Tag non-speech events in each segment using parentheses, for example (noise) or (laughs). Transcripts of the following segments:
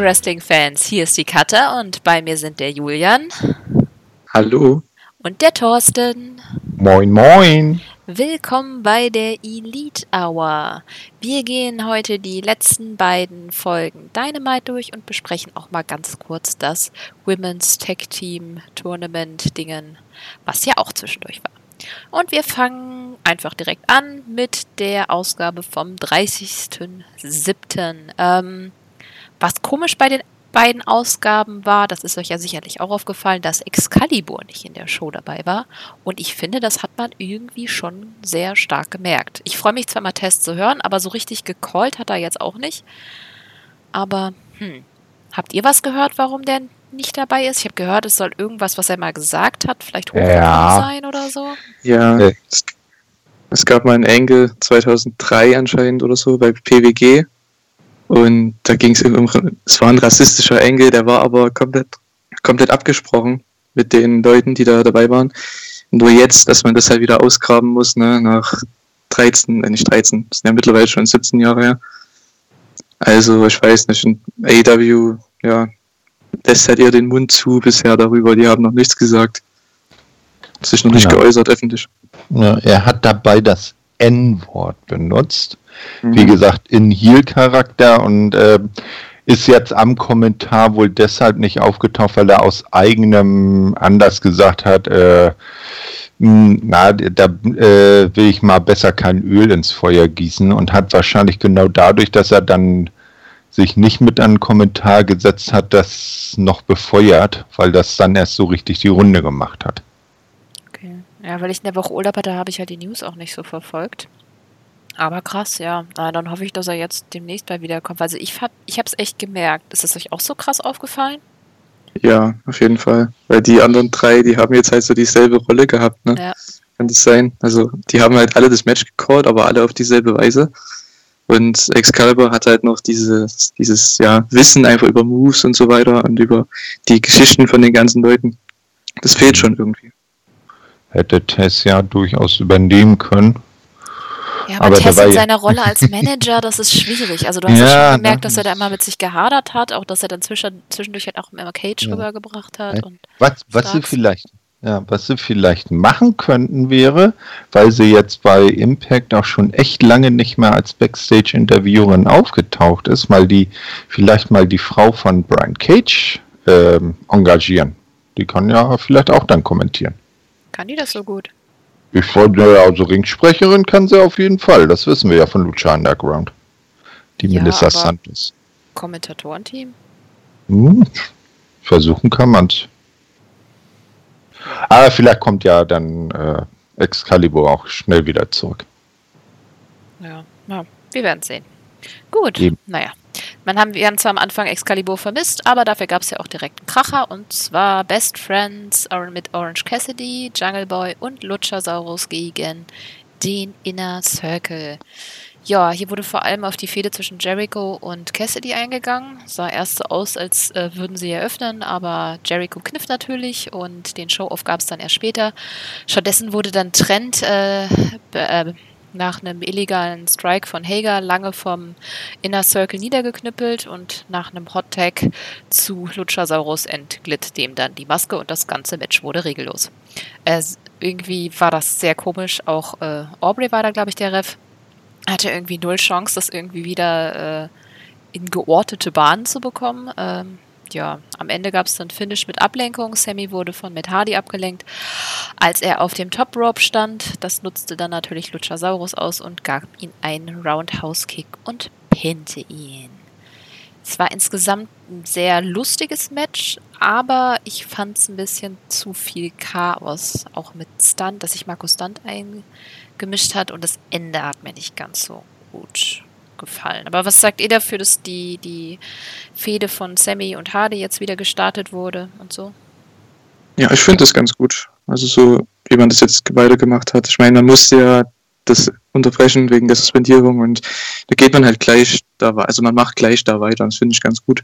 liebe Wrestling-Fans, hier ist die Katha und bei mir sind der Julian. Hallo. Und der Thorsten. Moin, moin. Willkommen bei der Elite Hour. Wir gehen heute die letzten beiden Folgen Dynamite durch und besprechen auch mal ganz kurz das Women's Tag Team Tournament Dingen, was ja auch zwischendurch war. Und wir fangen einfach direkt an mit der Ausgabe vom 30.07. Ähm, was komisch bei den beiden Ausgaben war, das ist euch ja sicherlich auch aufgefallen, dass Excalibur nicht in der Show dabei war. Und ich finde, das hat man irgendwie schon sehr stark gemerkt. Ich freue mich zwar mal Test zu hören, aber so richtig gecallt hat er jetzt auch nicht. Aber, hm, habt ihr was gehört, warum der nicht dabei ist? Ich habe gehört, es soll irgendwas, was er mal gesagt hat, vielleicht hochgekommen Ja. sein oder so. Ja, es, es gab mal einen Engel 2003 anscheinend oder so bei PWG. Und da ging es um, es war ein rassistischer Engel, der war aber komplett, komplett abgesprochen mit den Leuten, die da dabei waren. Nur jetzt, dass man das halt wieder ausgraben muss, ne, nach 13, äh, nicht 13, das sind ja mittlerweile schon 17 Jahre her. Also, ich weiß nicht, AEW, ja, lässt halt eher den Mund zu bisher darüber, die haben noch nichts gesagt. Sich noch nicht Genau. geäußert öffentlich. Ja, er hat dabei das N-Wort benutzt. Wie Mhm. gesagt, in Heal-Charakter und äh, ist jetzt am Kommentar wohl deshalb nicht aufgetaucht, weil er aus eigenem Anlass gesagt hat, äh, mh, na, da äh, will ich mal besser kein Öl ins Feuer gießen und hat wahrscheinlich genau dadurch, dass er dann sich nicht mit an den Kommentar gesetzt hat, das noch befeuert, weil das dann erst so richtig die Runde gemacht hat. Ja, weil ich in der Woche Urlaub hatte, habe ich halt die News auch nicht so verfolgt. Aber krass, ja. Na, dann hoffe ich, dass er jetzt demnächst mal wiederkommt. Also ich hab, ich habe es echt gemerkt. Ist es euch auch so krass aufgefallen? Ja, auf jeden Fall. Weil die anderen drei, die haben jetzt halt so dieselbe Rolle gehabt, ne? Ja. Kann das sein? Also, die haben halt alle das Match gecallt, aber alle auf dieselbe Weise. Und Excalibur hat halt noch dieses, dieses, ja, Wissen einfach über Moves und so weiter und über die Geschichten von den ganzen Leuten. Das fehlt schon irgendwie. Hätte Tess ja durchaus übernehmen können. Ja, aber, Aber Tess in seiner (laughs) Rolle als Manager, das ist schwierig. Also du hast ja, Ja, schon gemerkt, ne, dass er da immer mit sich gehadert hat, auch dass er dann zwischen, zwischendurch halt auch Emma Cage Ja. rübergebracht hat. Und Was, was sie vielleicht, ja, was sie vielleicht machen könnten wäre, weil sie jetzt bei Impact auch schon echt lange nicht mehr als Backstage-Interviewerin aufgetaucht ist, mal die, vielleicht mal die Frau von Brian Cage ähm, engagieren. Die kann ja vielleicht auch dann kommentieren. Kann die das so gut? Ich wollte, ja, also Ringsprecherin kann sie auf jeden Fall. Das wissen wir ja von Lucha Underground. Die Ja, Melissa Santos. Kommentatorenteam? Hm, versuchen kann man's. Aber vielleicht kommt ja dann äh, Excalibur auch schnell wieder zurück. Ja, ja wir werden sehen. Gut, Eben. naja. Man haben, wir haben zwar am Anfang Excalibur vermisst, aber dafür gab es ja auch direkt einen Kracher und zwar Best Friends mit Orange Cassidy, Jungle Boy und Luchasaurus gegen den Inner Circle. Ja, hier wurde vor allem auf die Fehde zwischen Jericho und Cassidy eingegangen. Sah erst so aus, als äh, würden sie eröffnen, aber Jericho knifft natürlich und den Show-Off gab es dann erst später. Stattdessen wurde dann Trent äh, äh, nach einem illegalen Strike von Hager lange vom Inner Circle niedergeknüppelt und nach einem Hot Tag zu Luchasaurus entglitt dem dann die Maske und das ganze Match wurde regellos. Äh, irgendwie war das sehr komisch. Auch äh, Aubrey war da, glaube ich, der Ref. Hatte irgendwie null Chance, das irgendwie wieder äh, in geordnete Bahnen zu bekommen. Ähm, ja, am Ende gab es dann Finish mit Ablenkung. Sammy wurde von Matt Hardy abgelenkt, als er auf dem Top Rope stand. Das nutzte dann natürlich Luchasaurus aus und gab ihm einen Roundhouse Kick und pinte ihn. Es war insgesamt ein sehr lustiges Match, aber ich fand es ein bisschen zu viel Chaos, auch mit Stunt, dass sich Markus Stunt eingemischt hat und das Ende hat mir nicht ganz so gut gefallen. Aber was sagt ihr dafür, dass die, die Fehde von Sammy und Hardy jetzt wieder gestartet wurde und so? Ja, ich finde das ganz gut. Also so, wie man das jetzt weitergemacht hat. Ich meine, man musste ja das unterbrechen wegen der Suspendierung und da geht man halt gleich da weiter. Also man macht gleich da weiter. Das finde ich ganz gut.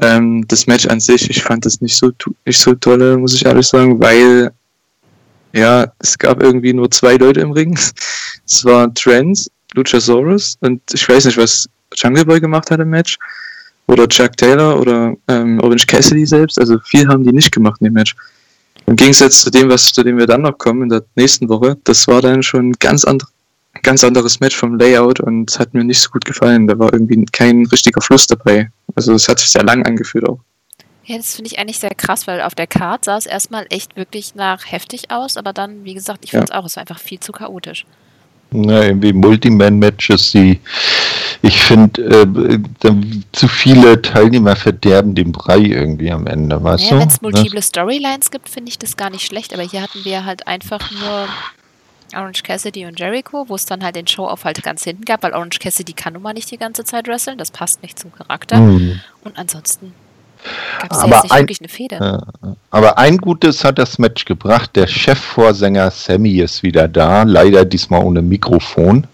Ähm, das Match an sich, ich fand das nicht so nicht so tolle, muss ich ehrlich sagen, weil ja, es gab irgendwie nur zwei Leute im Ring. (laughs) Es war Trent, Luchasaurus und ich weiß nicht, was Jungle Boy gemacht hat im Match. oder Chuck Taylor oder ähm, Orange Cassidy selbst. Also viel haben die nicht gemacht in dem Match. Im Gegensatz zu dem, was zu dem wir dann noch kommen in der nächsten Woche, das war dann schon ein ganz, andre, ganz anderes Match vom Layout und hat mir nicht so gut gefallen. Da war irgendwie kein richtiger Fluss dabei. Also es hat sich sehr lang angefühlt auch. Ja, das finde ich eigentlich sehr krass, weil auf der Card sah es erstmal echt wirklich nach heftig aus, aber dann, wie gesagt, ich fand es ja. auch, es war einfach viel zu chaotisch. Ja, irgendwie Multiman-Matches, die ich finde, äh, zu viele Teilnehmer verderben den Brei irgendwie am Ende, weißt naja, du? Wenn es multiple ne? Storylines gibt, finde ich das gar nicht schlecht, aber hier hatten wir halt einfach nur Orange Cassidy und Jericho, wo es dann halt den Show-Off halt ganz hinten gab, weil Orange Cassidy kann nun mal nicht die ganze Zeit wresteln, das passt nicht zum Charakter. Mhm. Und ansonsten aber, ein, äh, aber ein Gutes hat das Match gebracht. Der Chefvorsänger Sammy ist wieder da, leider diesmal ohne Mikrofon.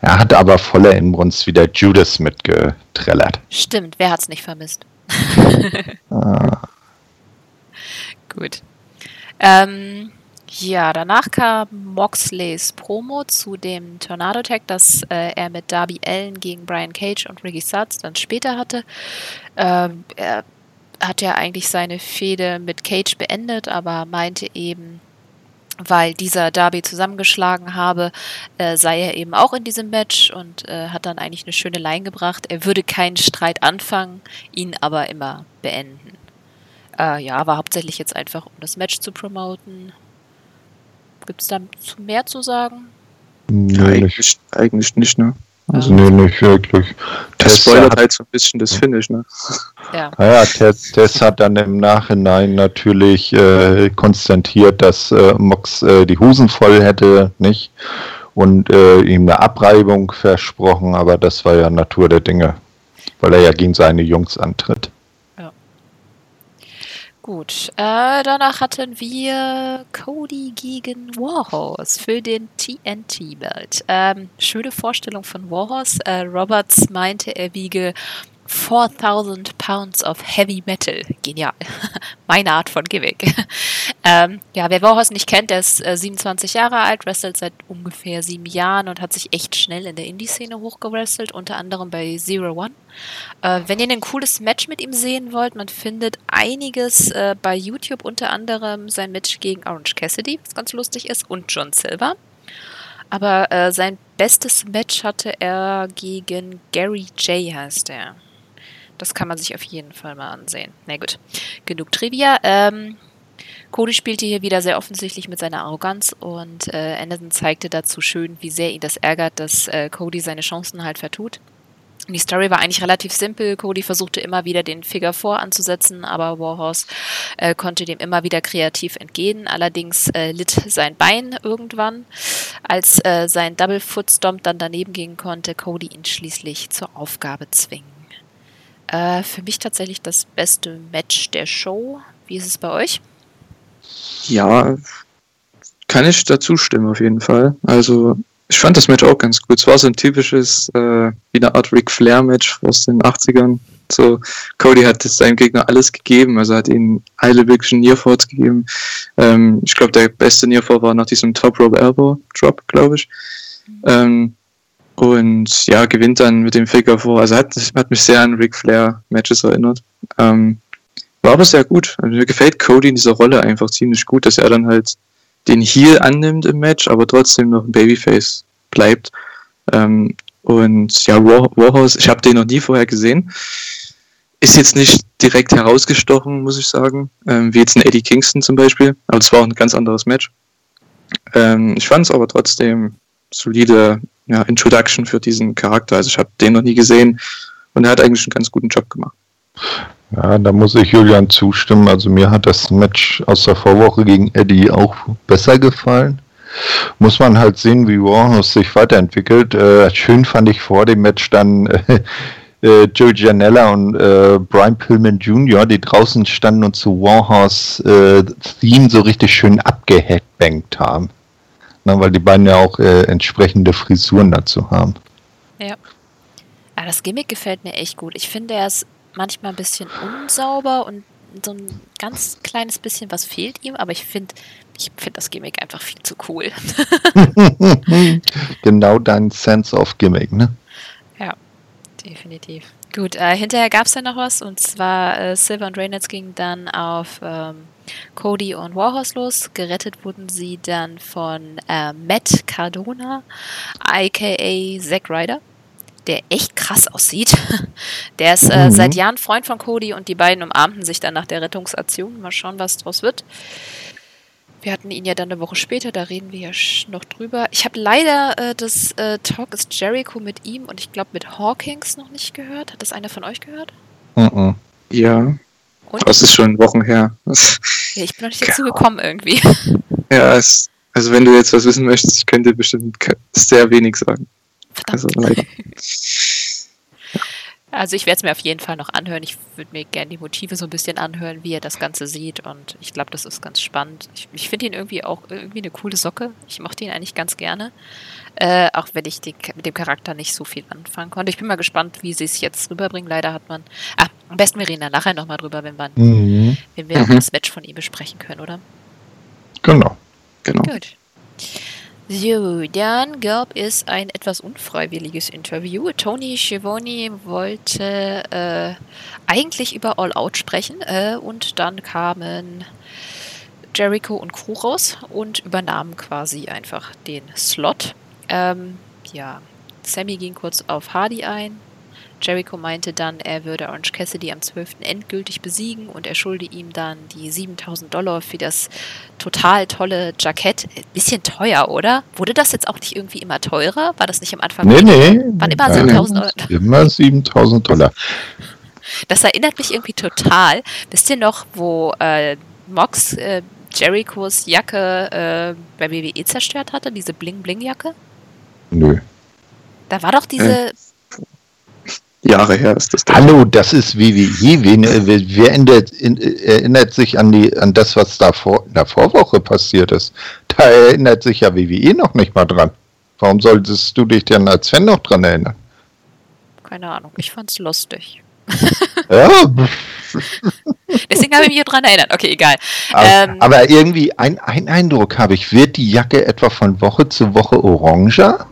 Er hat aber voller Inbrunst wieder Judas mitgetrellert. Stimmt, wer hat's nicht vermisst? ah. (laughs) Gut. Ähm, ja, danach kam Moxleys Promo zu dem Tornado Tag, das äh, er mit Darby Allen gegen Brian Cage und Ricky Starks dann später hatte. Ähm, er hat ja eigentlich seine Fehde mit Cage beendet, aber meinte eben, weil dieser Darby zusammengeschlagen habe, äh, sei er eben auch in diesem Match und äh, hat dann eigentlich eine schöne Line gebracht. Er würde keinen Streit anfangen, ihn aber immer beenden. Äh, ja, war hauptsächlich jetzt einfach, um das Match zu promoten. Gibt es dazu mehr zu sagen? Nee, eigentlich, eigentlich nicht, ne? Also nee, nicht wirklich. Das spoilert halt so ein bisschen das Finish, ne? Ja. Naja, Tess, Tess hat dann im Nachhinein natürlich äh, konstatiert, dass äh, Mox äh, die Hosen voll hätte, nicht? Und äh, ihm eine Abreibung versprochen, aber das war ja Natur der Dinge, weil er ja gegen seine Jungs antritt. Gut, äh, danach hatten wir Cody gegen Warhorse für den TNT-Belt. Ähm, schöne Vorstellung von Warhorse. Äh, Roberts meinte, er wiege 4000 Pounds of Heavy Metal. Genial. (laughs) Meine Art von Gimmick. (laughs) ähm, ja, wer Warhorse nicht kennt, der ist äh, 27 Jahre alt, wrestelt seit ungefähr sieben Jahren und hat sich echt schnell in der Indie-Szene hochgewrestelt, unter anderem bei Zero One. Äh, wenn ihr ein cooles Match mit ihm sehen wollt, man findet einiges äh, bei YouTube, unter anderem sein Match gegen Orange Cassidy, was ganz lustig ist, und John Silver. Aber äh, sein bestes Match hatte er gegen Gary J, heißt er. Das kann man sich auf jeden Fall mal ansehen. Na gut, genug Trivia. Ähm, Cody spielte hier wieder sehr offensichtlich mit seiner Arroganz und äh, Anderson zeigte dazu schön, wie sehr ihn das ärgert, dass äh, Cody seine Chancen halt vertut. Die Story war eigentlich relativ simpel. Cody versuchte immer wieder den Figure vor anzusetzen, aber Warhorse äh, konnte dem immer wieder kreativ entgehen. Allerdings äh, litt sein Bein irgendwann. Als äh, sein Double Foot Stomp dann daneben gehen konnte, Cody ihn schließlich zur Aufgabe zwingen. Äh, für mich tatsächlich das beste Match der Show. Wie ist es bei euch? Ja, kann ich dazu stimmen auf jeden Fall. Also ich fand das Match auch ganz gut. Es war so ein typisches, äh, wie eine Art Ric Flair-Match aus den 80ern. So, Cody hat seinem Gegner alles gegeben, also hat ihnen alle wirklichen Nearfalls gegeben. Ähm, ich glaube, der beste Nearfall war nach diesem Top Rope Elbow Drop, glaube ich. Ähm, und ja, gewinnt dann mit dem Figure 4. Also hat, hat mich sehr an Ric Flair Matches erinnert. Ähm, war aber sehr gut. Also mir gefällt Cody in dieser Rolle einfach ziemlich gut, dass er dann halt den Heal annimmt im Match, aber trotzdem noch ein Babyface bleibt. Ähm, und ja, War Warhouse, ich habe den noch nie vorher gesehen. Ist jetzt nicht direkt herausgestochen, muss ich sagen, ähm, wie jetzt ein Eddie Kingston zum Beispiel. Aber es war auch ein ganz anderes Match. Ähm, ich fand es aber trotzdem solide ja, Introduction für diesen Charakter. Also ich habe den noch nie gesehen und er hat eigentlich einen ganz guten Job gemacht. Ja, da muss ich Julian zustimmen. Also mir hat das Match aus der Vorwoche gegen Eddie auch besser gefallen. Muss man halt sehen, wie Warhouse sich weiterentwickelt. Äh, schön fand ich vor dem Match dann (laughs) äh, Joe Janella und äh, Brian Pillman Jr., die draußen standen und zu Warhouse äh, Theme so richtig schön abgehackbankt haben. Na, weil die beiden ja auch äh, entsprechende Frisuren dazu haben. Ja. Aber das Gimmick gefällt mir echt gut. Ich finde, er ist manchmal ein bisschen unsauber und so ein ganz kleines bisschen was fehlt ihm, aber ich finde ich finde das Gimmick einfach viel zu cool. (laughs) genau dein Sense of Gimmick, ne? Ja, definitiv. Gut, äh, hinterher gab es ja noch was und zwar äh, Silver und Reynolds gingen dann auf ähm, Cody und Warhorse los. Gerettet wurden sie dann von äh, Matt Cardona, aka Zack Ryder, der echt krass aussieht. (laughs) Der ist äh, Mhm. seit Jahren Freund von Cody und die beiden umarmten sich dann nach der Rettungsaktion. Mal schauen, was draus wird. Wir hatten ihn ja dann eine Woche später, da reden wir ja noch drüber. Ich habe leider äh, das äh, Talk is Jericho mit ihm und ich glaube mit Hawkins noch nicht gehört. Hat das einer von euch gehört? Mhm. Ja, Und? das ist schon Wochen her. Ja, ich bin noch nicht dazu gekommen irgendwie. ja, es, also wenn du jetzt was wissen möchtest, ich könnte bestimmt sehr wenig sagen. Also Verdammt. leider. (laughs) Also ich werde es mir auf jeden Fall noch anhören. Ich würde mir gerne die Motive so ein bisschen anhören, wie er das Ganze sieht. Und ich glaube, das ist ganz spannend. Ich, ich finde ihn irgendwie auch irgendwie eine coole Socke. Ich mochte ihn eigentlich ganz gerne. Äh, auch wenn ich die, mit dem Charakter nicht so viel anfangen konnte. Ich bin mal gespannt, wie sie es jetzt rüberbringen. Leider hat man. Ah, am besten wir reden da nachher nochmal drüber, wenn, man, Mhm. wenn wir Mhm. das Match von ihm besprechen können, oder? Genau. Genau. Gut. So, dann gab es ein etwas unfreiwilliges Interview. Tony Schiavone wollte äh, eigentlich über All Out sprechen äh, und dann kamen Jericho und Crew raus und übernahmen quasi einfach den Slot. Ähm, ja, Sammy ging kurz auf Hardy ein. Jericho meinte dann, er würde Orange Cassidy am 12. endgültig besiegen und er schulde ihm dann die 7000 Dollar für das total tolle Jackett. Bisschen teuer, oder? Wurde das jetzt auch nicht irgendwie immer teurer? War das nicht am Anfang? Nee, nee. Waren immer Nein, 7000 Euro. Immer 7000 Dollar. Das erinnert mich irgendwie total. Wisst ihr noch, wo äh, Mox äh, Jerichos Jacke äh, bei WWE zerstört hatte? Diese Bling-Bling-Jacke? Nö. Da war doch diese. Jahre her ist das. Hallo, das ist WWE. Wen, äh, wer wer ändert, in, äh, erinnert sich an, die, an das, was da vor, in der Vorwoche passiert ist? Da erinnert sich ja WWE noch nicht mal dran. Warum solltest du dich denn als Fan noch dran erinnern? Keine Ahnung, ich fand's lustig. (laughs) Ja, (laughs) Deswegen habe ich mich dran erinnert. Okay, egal. aber, Ähm. aber irgendwie ein, ein Eindruck habe ich. Wird die Jacke etwa von Woche zu Woche oranger?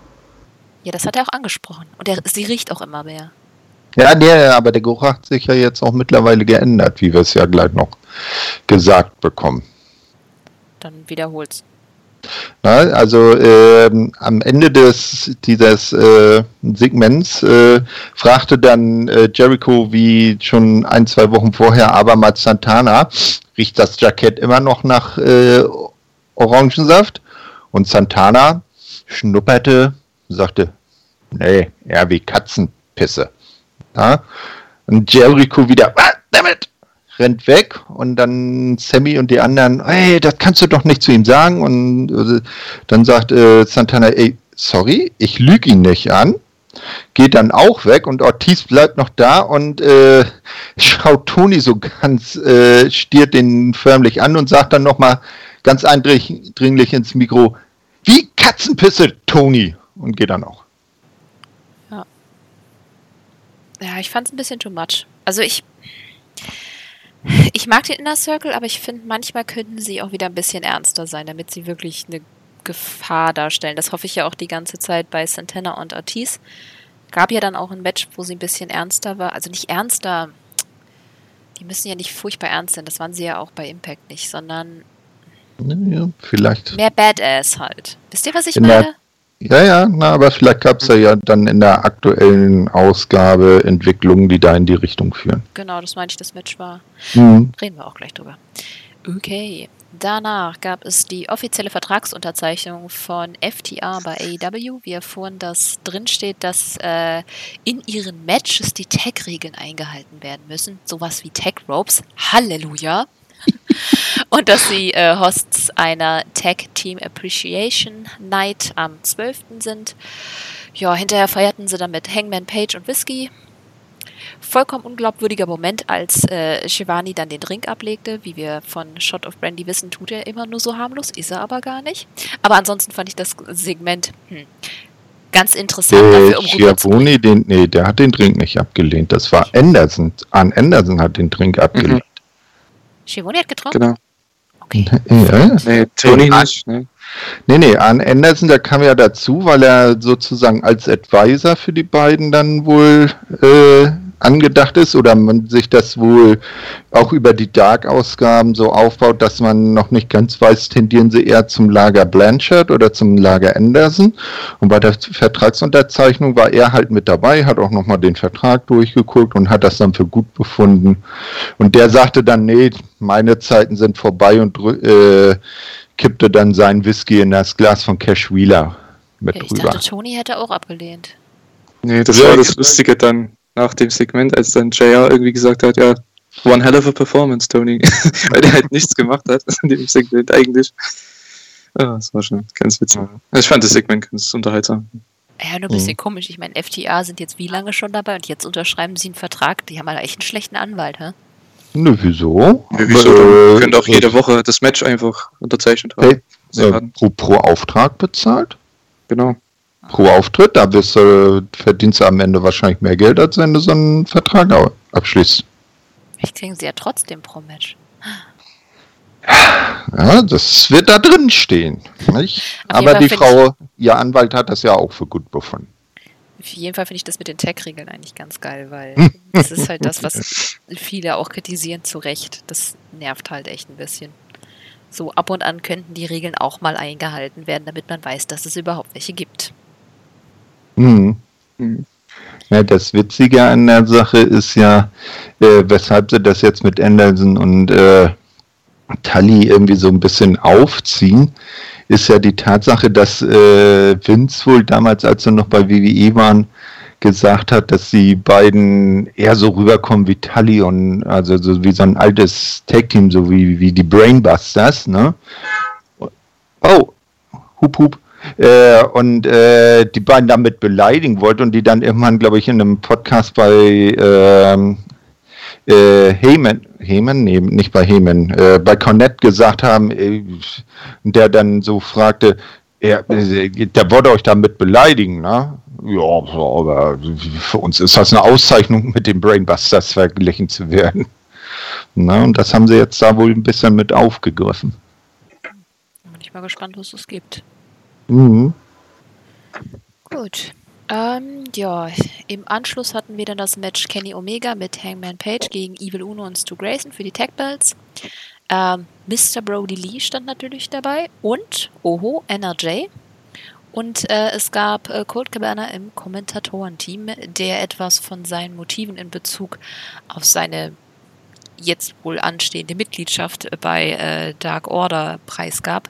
Ja, das hat er auch angesprochen. Und er, sie riecht auch immer mehr. Ja, nee, aber der Geruch hat sich ja jetzt auch mittlerweile geändert, wie wir es ja gleich noch gesagt bekommen. Dann wiederholt's. Na, also ähm, am Ende des dieses äh, Segments äh, fragte dann äh, Jericho wie schon ein, zwei Wochen vorher abermals Santana, riecht das Jackett immer noch nach äh, Orangensaft? Und Santana schnupperte, sagte, nee, eher wie Katzenpisse. Ja? Und Jericho wieder, ah, damit, rennt weg und dann Sammy und die anderen, hey, das kannst du doch nicht zu ihm sagen. Und äh, dann sagt äh, Santana, ey, sorry, ich lüge ihn nicht an. Geht dann auch weg und Ortiz bleibt noch da und äh, (laughs) schaut Toni so ganz, äh, stiert den förmlich an und sagt dann nochmal ganz eindringlich ins Mikro, wie Katzenpisse, Toni. Und geht dann auch. Ja, ich fand's ein bisschen too much. Also ich. Ich mag den Inner Circle, aber ich finde, manchmal könnten sie auch wieder ein bisschen ernster sein, damit sie wirklich eine Gefahr darstellen. Das hoffe ich ja auch die ganze Zeit bei Santana und Ortiz. Gab ja dann auch ein Match, wo sie ein bisschen ernster war. Also nicht ernster. Die müssen ja nicht furchtbar ernst sein. Das waren sie ja auch bei Impact nicht, sondern Ja, vielleicht. mehr Badass halt. Wisst ihr, was ich In meine? Ja, ja, na, aber vielleicht gab es ja, ja dann in der aktuellen Ausgabe Entwicklungen, die da in die Richtung führen. Genau, das meinte ich, das Match war. Mhm. Reden wir auch gleich drüber. Okay. Danach gab es die offizielle Vertragsunterzeichnung von FTA bei AEW. Wir erfuhren, dass drinsteht, dass äh, in ihren Matches die Tag-Regeln eingehalten werden müssen. Sowas wie Tag-Ropes. Halleluja! Und dass sie äh, Hosts einer Tag Team Appreciation Night am 12. sind. Ja, hinterher feierten sie dann mit Hangman Page und Whisky. Vollkommen unglaubwürdiger Moment, als äh, Shivani dann den Drink ablegte. Wie wir von Shot of Brandy wissen, tut er immer nur so harmlos, ist er aber gar nicht. Aber ansonsten fand ich das Segment hm, ganz interessant Der um Schiavone, den, nee, der hat den Drink nicht abgelehnt. Das war Anderson. An Anderson hat den Drink abgelehnt. Shivani hat getrunken? Genau. Okay. Ja. Nee, Tony nicht. Ne? Nee, nee, an Anderson, der kam ja dazu, weil er sozusagen als Advisor für die beiden dann wohl äh, angedacht ist oder man sich das wohl auch über die Dark-Ausgaben so aufbaut, dass man noch nicht ganz weiß, tendieren sie eher zum Lager Blanchard oder zum Lager Anderson. Und bei der Vertragsunterzeichnung war er halt mit dabei, hat auch nochmal den Vertrag durchgeguckt und hat das dann für gut befunden. Und der sagte dann, nee, meine Zeiten sind vorbei und äh, kippte dann sein Whisky in das Glas von Cash Wheeler mit ja, ich drüber. dachte, Tony hätte auch abgelehnt. Nee, das ja, war das Lustige dann nach dem Segment, als dann JR irgendwie gesagt hat, ja, one hell of a performance, Tony. (laughs) Weil er halt nichts gemacht hat in dem Segment eigentlich. Ja, das war schon ganz witzig. Ich fand das Segment ganz unterhaltsam. Ja, nur ein bisschen mhm. komisch. Ich meine, FTA sind jetzt wie lange schon dabei und jetzt unterschreiben sie einen Vertrag. Die haben halt echt einen schlechten Anwalt, hä? Nö, wieso? Nö, wieso? Äh, könnt auch jede Woche das Match einfach unterzeichnet haben. Hey, äh, pro, pro Auftrag bezahlt? Genau. Pro Auftritt, da bist, äh, verdienst du am Ende wahrscheinlich mehr Geld, als wenn du so einen Vertrag abschließt. Vielleicht kriegen sie ja trotzdem pro Match. Ja, das wird da drin stehen. Aber die Frau, ihr Anwalt hat das ja auch für gut befunden. Auf jeden Fall finde ich das mit den Tech-Regeln eigentlich ganz geil, weil (laughs) das ist halt das, was viele auch kritisieren, zu Recht. Das nervt halt echt ein bisschen so ab und an könnten die Regeln auch mal eingehalten werden, damit man weiß, dass es überhaupt welche gibt. Mhm. Ja, das Witzige an der Sache ist ja, äh, weshalb sie das jetzt mit Anderson und äh, Tully irgendwie so ein bisschen aufziehen, ist ja die Tatsache, dass äh, Vince wohl damals, als sie noch bei WWE waren, gesagt hat, dass die beiden eher so rüberkommen wie Tully und also so wie so ein altes Tag-Team, so wie, wie die Brainbusters, ne? Oh, hup hup. Äh, und äh, die beiden damit beleidigen wollte und die dann irgendwann, glaube ich, in einem Podcast bei ähm, äh, Heyman, Heyman, nee, nicht bei Heyman, äh, bei Cornette gesagt haben, äh, der dann so fragte, er, der wollte euch damit beleidigen, ne? Ja, aber für uns ist das eine Auszeichnung, mit den Brainbusters verglichen zu werden. Na, und das haben sie jetzt da wohl ein bisschen mit aufgegriffen. Bin ich mal gespannt, was es gibt. Mhm. Gut. Ähm, ja, im Anschluss hatten wir dann das Match Kenny Omega mit Hangman Page gegen Evil Uno und Stu Grayson für die Tag Belts. Ähm, Mr. Brody Lee stand natürlich dabei und, oho, NRJ. Und äh, es gab äh, Colt Cabana im Kommentatorenteam, der etwas von seinen Motiven in Bezug auf seine jetzt wohl anstehende Mitgliedschaft bei äh, Dark Order preisgab.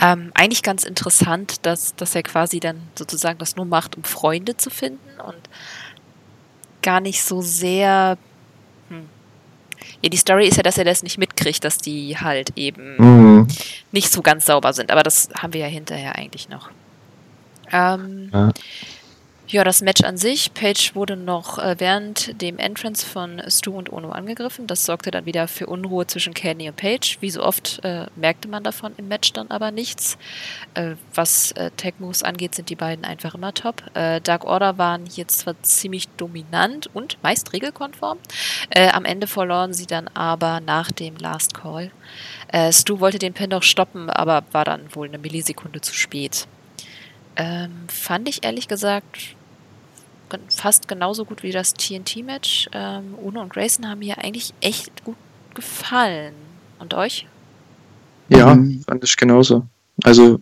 Ähm, eigentlich ganz interessant, dass, dass er quasi dann sozusagen das nur macht, um Freunde zu finden und gar nicht so sehr. Hm. Ja, die Story ist ja, dass er das nicht mitkriegt, dass die halt eben mhm. nicht so ganz sauber sind. Aber das haben wir ja hinterher eigentlich noch. Ähm, ja. Ja. das Match an sich. Page wurde noch äh, während dem Entrance von Stu und Ono angegriffen. Das sorgte dann wieder für Unruhe zwischen Kenny und Page. Wie so oft äh, merkte man davon im Match dann aber nichts. Äh, was äh, Tag Moves angeht, sind die beiden einfach immer top. Äh, Dark Order waren hier zwar ziemlich dominant und meist regelkonform. Äh, am Ende verloren sie dann aber nach dem Last Call. Äh, Stu wollte den Pin noch stoppen, aber war dann wohl eine Millisekunde zu spät. Ähm, fand ich ehrlich gesagt fast genauso gut wie das TNT-Match. Ähm, Uno und Grayson haben mir eigentlich echt gut gefallen. Und euch? Ja, mhm. fand ich genauso. Also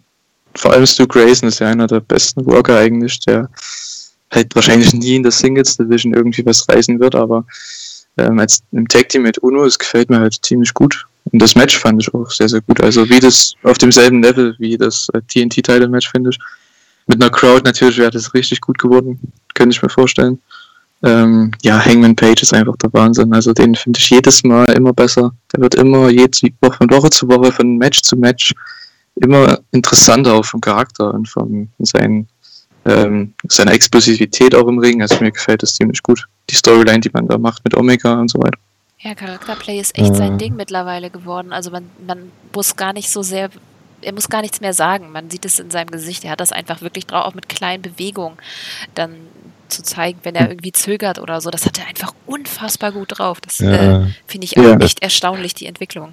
vor allem Stu Grayson ist ja einer der besten Worker eigentlich, der halt wahrscheinlich nie in der Singles Division irgendwie was reißen wird, aber ähm, als im Tag Team mit Uno, es gefällt mir halt ziemlich gut. Und das Match fand ich auch sehr, sehr gut. Also wie das auf demselben Level wie das äh, TNT-Title-Match, finde ich mit einer Crowd natürlich wäre das richtig gut geworden, könnte ich mir vorstellen. Ähm, ja, Hangman Page ist einfach der Wahnsinn. Also den finde ich jedes Mal immer besser. Der wird immer jedes Woche von Woche zu Woche, von Match zu Match immer interessanter auch vom Charakter und von seinen, ähm, seiner Explosivität auch im Ring. Also mir gefällt das ziemlich gut. Die Storyline, die man da macht mit Omega und so weiter. Ja, Charakterplay ist echt sein Ding mittlerweile geworden. Also man, man muss gar nicht so sehr er muss gar nichts mehr sagen. Man sieht es in seinem Gesicht. Er hat das einfach wirklich drauf, auch mit kleinen Bewegungen dann zu zeigen, wenn er hm. irgendwie zögert oder so. Das hat er einfach unfassbar gut drauf. Das ja. äh, finde ich auch ja. echt erstaunlich, die Entwicklung.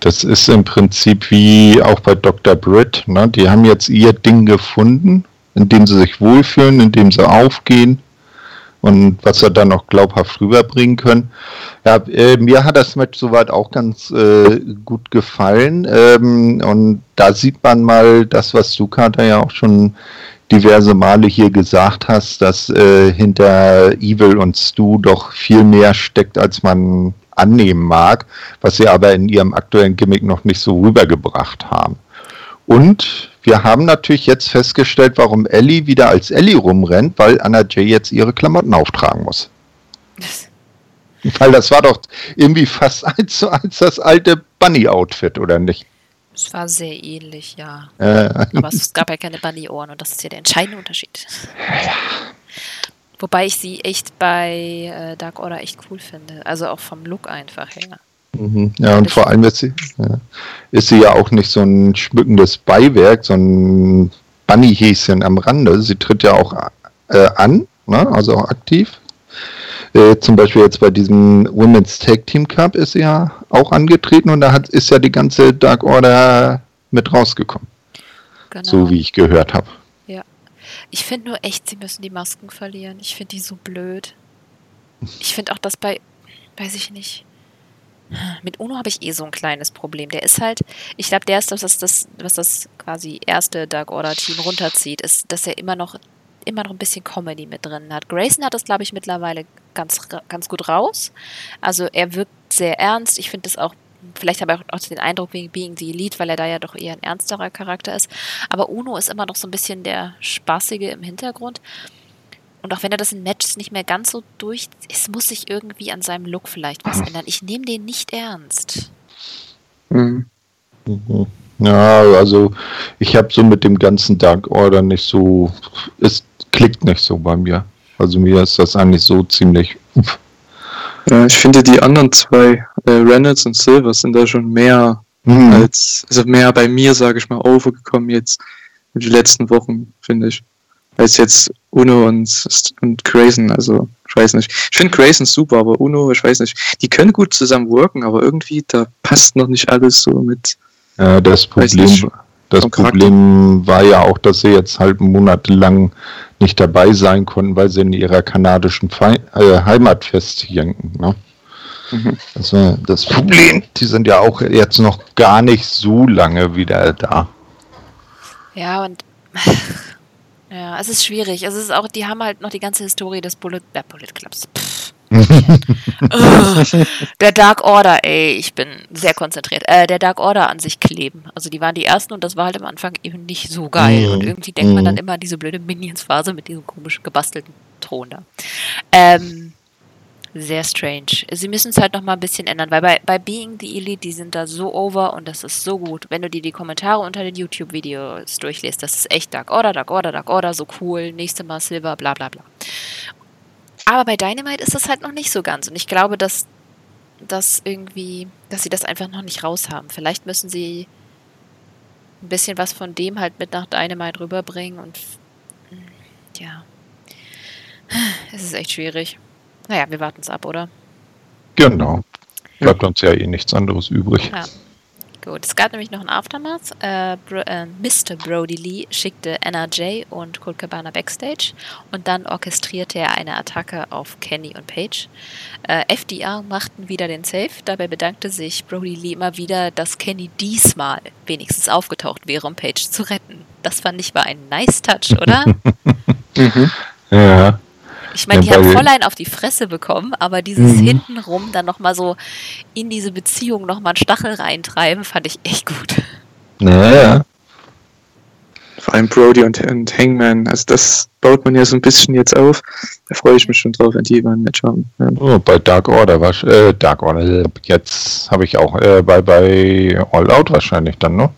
Das ist im Prinzip wie auch bei Dr. Britt. Ne? Die haben jetzt ihr Ding gefunden, in dem sie sich wohlfühlen, in dem sie aufgehen. und was wir dann noch glaubhaft rüberbringen können. Ja, äh, mir hat das Match soweit auch ganz äh, gut gefallen. Ähm, und da sieht man mal das, was du, Kater, ja auch schon diverse Male hier gesagt hast, dass äh, hinter Evil und Stu doch viel mehr steckt, als man annehmen mag, was sie aber in ihrem aktuellen Gimmick noch nicht so rübergebracht haben. Und wir haben natürlich jetzt festgestellt, warum Ellie wieder als Ellie rumrennt, weil Anna Jay jetzt ihre Klamotten auftragen muss. (laughs) weil das war doch irgendwie fast (laughs) eins zu eins das alte Bunny-Outfit, oder nicht? Es war sehr ähnlich, ja. Äh. Aber es gab ja keine Bunny-Ohren und das ist ja der entscheidende Unterschied. Ja. Wobei ich sie echt bei äh, Dark Order echt cool finde. Also auch vom Look einfach her. Mhm. Ja, und vor allem ist sie, ja, ist sie ja auch nicht so ein schmückendes Beiwerk, so ein Bunny-Häschen am Rande. Sie tritt ja auch äh, an, ne? also auch aktiv. Äh, zum Beispiel jetzt bei diesem Women's Tag Team Cup ist sie ja auch angetreten und da hat, ist ja die ganze Dark Order mit rausgekommen. Genau. So wie ich gehört habe. Ja. Ich finde nur echt, sie müssen die Masken verlieren. Ich finde die so blöd. Ich finde auch, dass bei, weiß ich nicht, mit Uno habe ich eh so ein kleines Problem. Der ist halt, ich glaube, der ist das, was das, was das quasi erste Dark Order Team runterzieht, ist, dass er immer noch, immer noch ein bisschen Comedy mit drin hat. Grayson hat das, glaube ich, mittlerweile ganz, ganz gut raus. Also er wirkt sehr ernst. Ich finde das auch, vielleicht habe ich auch den Eindruck wegen Being the Elite, weil er da ja doch eher ein ernsterer Charakter ist. Aber Uno ist immer noch so ein bisschen der Spaßige im Hintergrund. Und auch wenn er das in Matches nicht mehr ganz so durch, es muss sich irgendwie an seinem Look vielleicht was (laughs) ändern. Ich nehme den nicht ernst. Mhm. Ja, also ich habe so mit dem ganzen Dark Order nicht so, es klickt nicht so bei mir. Also mir ist das eigentlich so ziemlich. (laughs) Ja, ich finde die anderen zwei, äh, Reynolds und Silver, sind da schon mehr mhm. als, also mehr bei mir, sage ich mal, overgekommen jetzt in den letzten Wochen, finde ich als jetzt Uno und, und Grayson. Also, ich weiß nicht. Ich finde Grayson super, aber Uno, ich weiß nicht. Die können gut zusammen worken, aber irgendwie, da passt noch nicht alles so mit. Ja, das Problem, das Problem war ja auch, dass sie jetzt halt monatelang nicht dabei sein konnten, weil sie in ihrer kanadischen Fe äh, Heimat festhängen. Ne? Mhm. Das war das Problem. Die sind ja auch jetzt noch gar nicht so lange wieder da. Ja, und (laughs) ja, es ist schwierig. Es ist auch, die haben halt noch die ganze Historie des Bullet, äh, Bullet Clubs. (laughs) der Dark Order, ey, ich bin sehr konzentriert. Äh, der Dark Order an sich kleben. Also die waren die ersten und das war halt am Anfang eben nicht so geil. Mm. Und irgendwie denkt mm. man dann mhm. immer an diese blöde Minions-Phase mit diesem komischen gebastelten Thron da. Ähm, sehr strange. Sie müssen es halt noch mal ein bisschen ändern, weil bei, bei Being the Elite, die sind da so over und das ist so gut. Wenn du dir die Kommentare unter den YouTube-Videos durchlässt, das ist echt Dark Order, Dark Order, Dark Order, so cool, nächste Mal Silver, bla bla bla. Aber bei Dynamite ist das halt noch nicht so ganz und ich glaube, dass das irgendwie, dass sie das einfach noch nicht raus haben. Vielleicht müssen sie ein bisschen was von dem halt mit nach Dynamite rüberbringen und ja, es ist echt schwierig. Naja, wir warten es ab, oder? Genau. Bleibt ja. uns ja eh nichts anderes übrig. Ja. Gut, es gab nämlich noch ein Aftermath. Äh, Bro, äh, Mr. Brody Lee schickte NRJ und Colt Cabana backstage und dann orchestrierte er eine Attacke auf Kenny und Paige. Äh, FDR machten wieder den Safe. Dabei bedankte sich Brody Lee immer wieder, dass Kenny diesmal wenigstens aufgetaucht wäre, um Paige zu retten. Das fand ich war ein nice Touch, oder? (laughs) mhm. Ja. Ich meine, die haben voll einen auf die Fresse bekommen, aber dieses mhm. hintenrum dann nochmal so in diese Beziehung nochmal einen Stachel reintreiben, fand ich echt gut. Naja. Vor allem Brody und, und Hangman, also das baut man ja so ein bisschen jetzt auf. Da freue ich mich schon drauf, wenn die mal ein Match haben. Ja. Oh, bei Dark Order, war, äh, Dark Order, jetzt habe ich auch äh, bei, bei All Out wahrscheinlich dann, ne?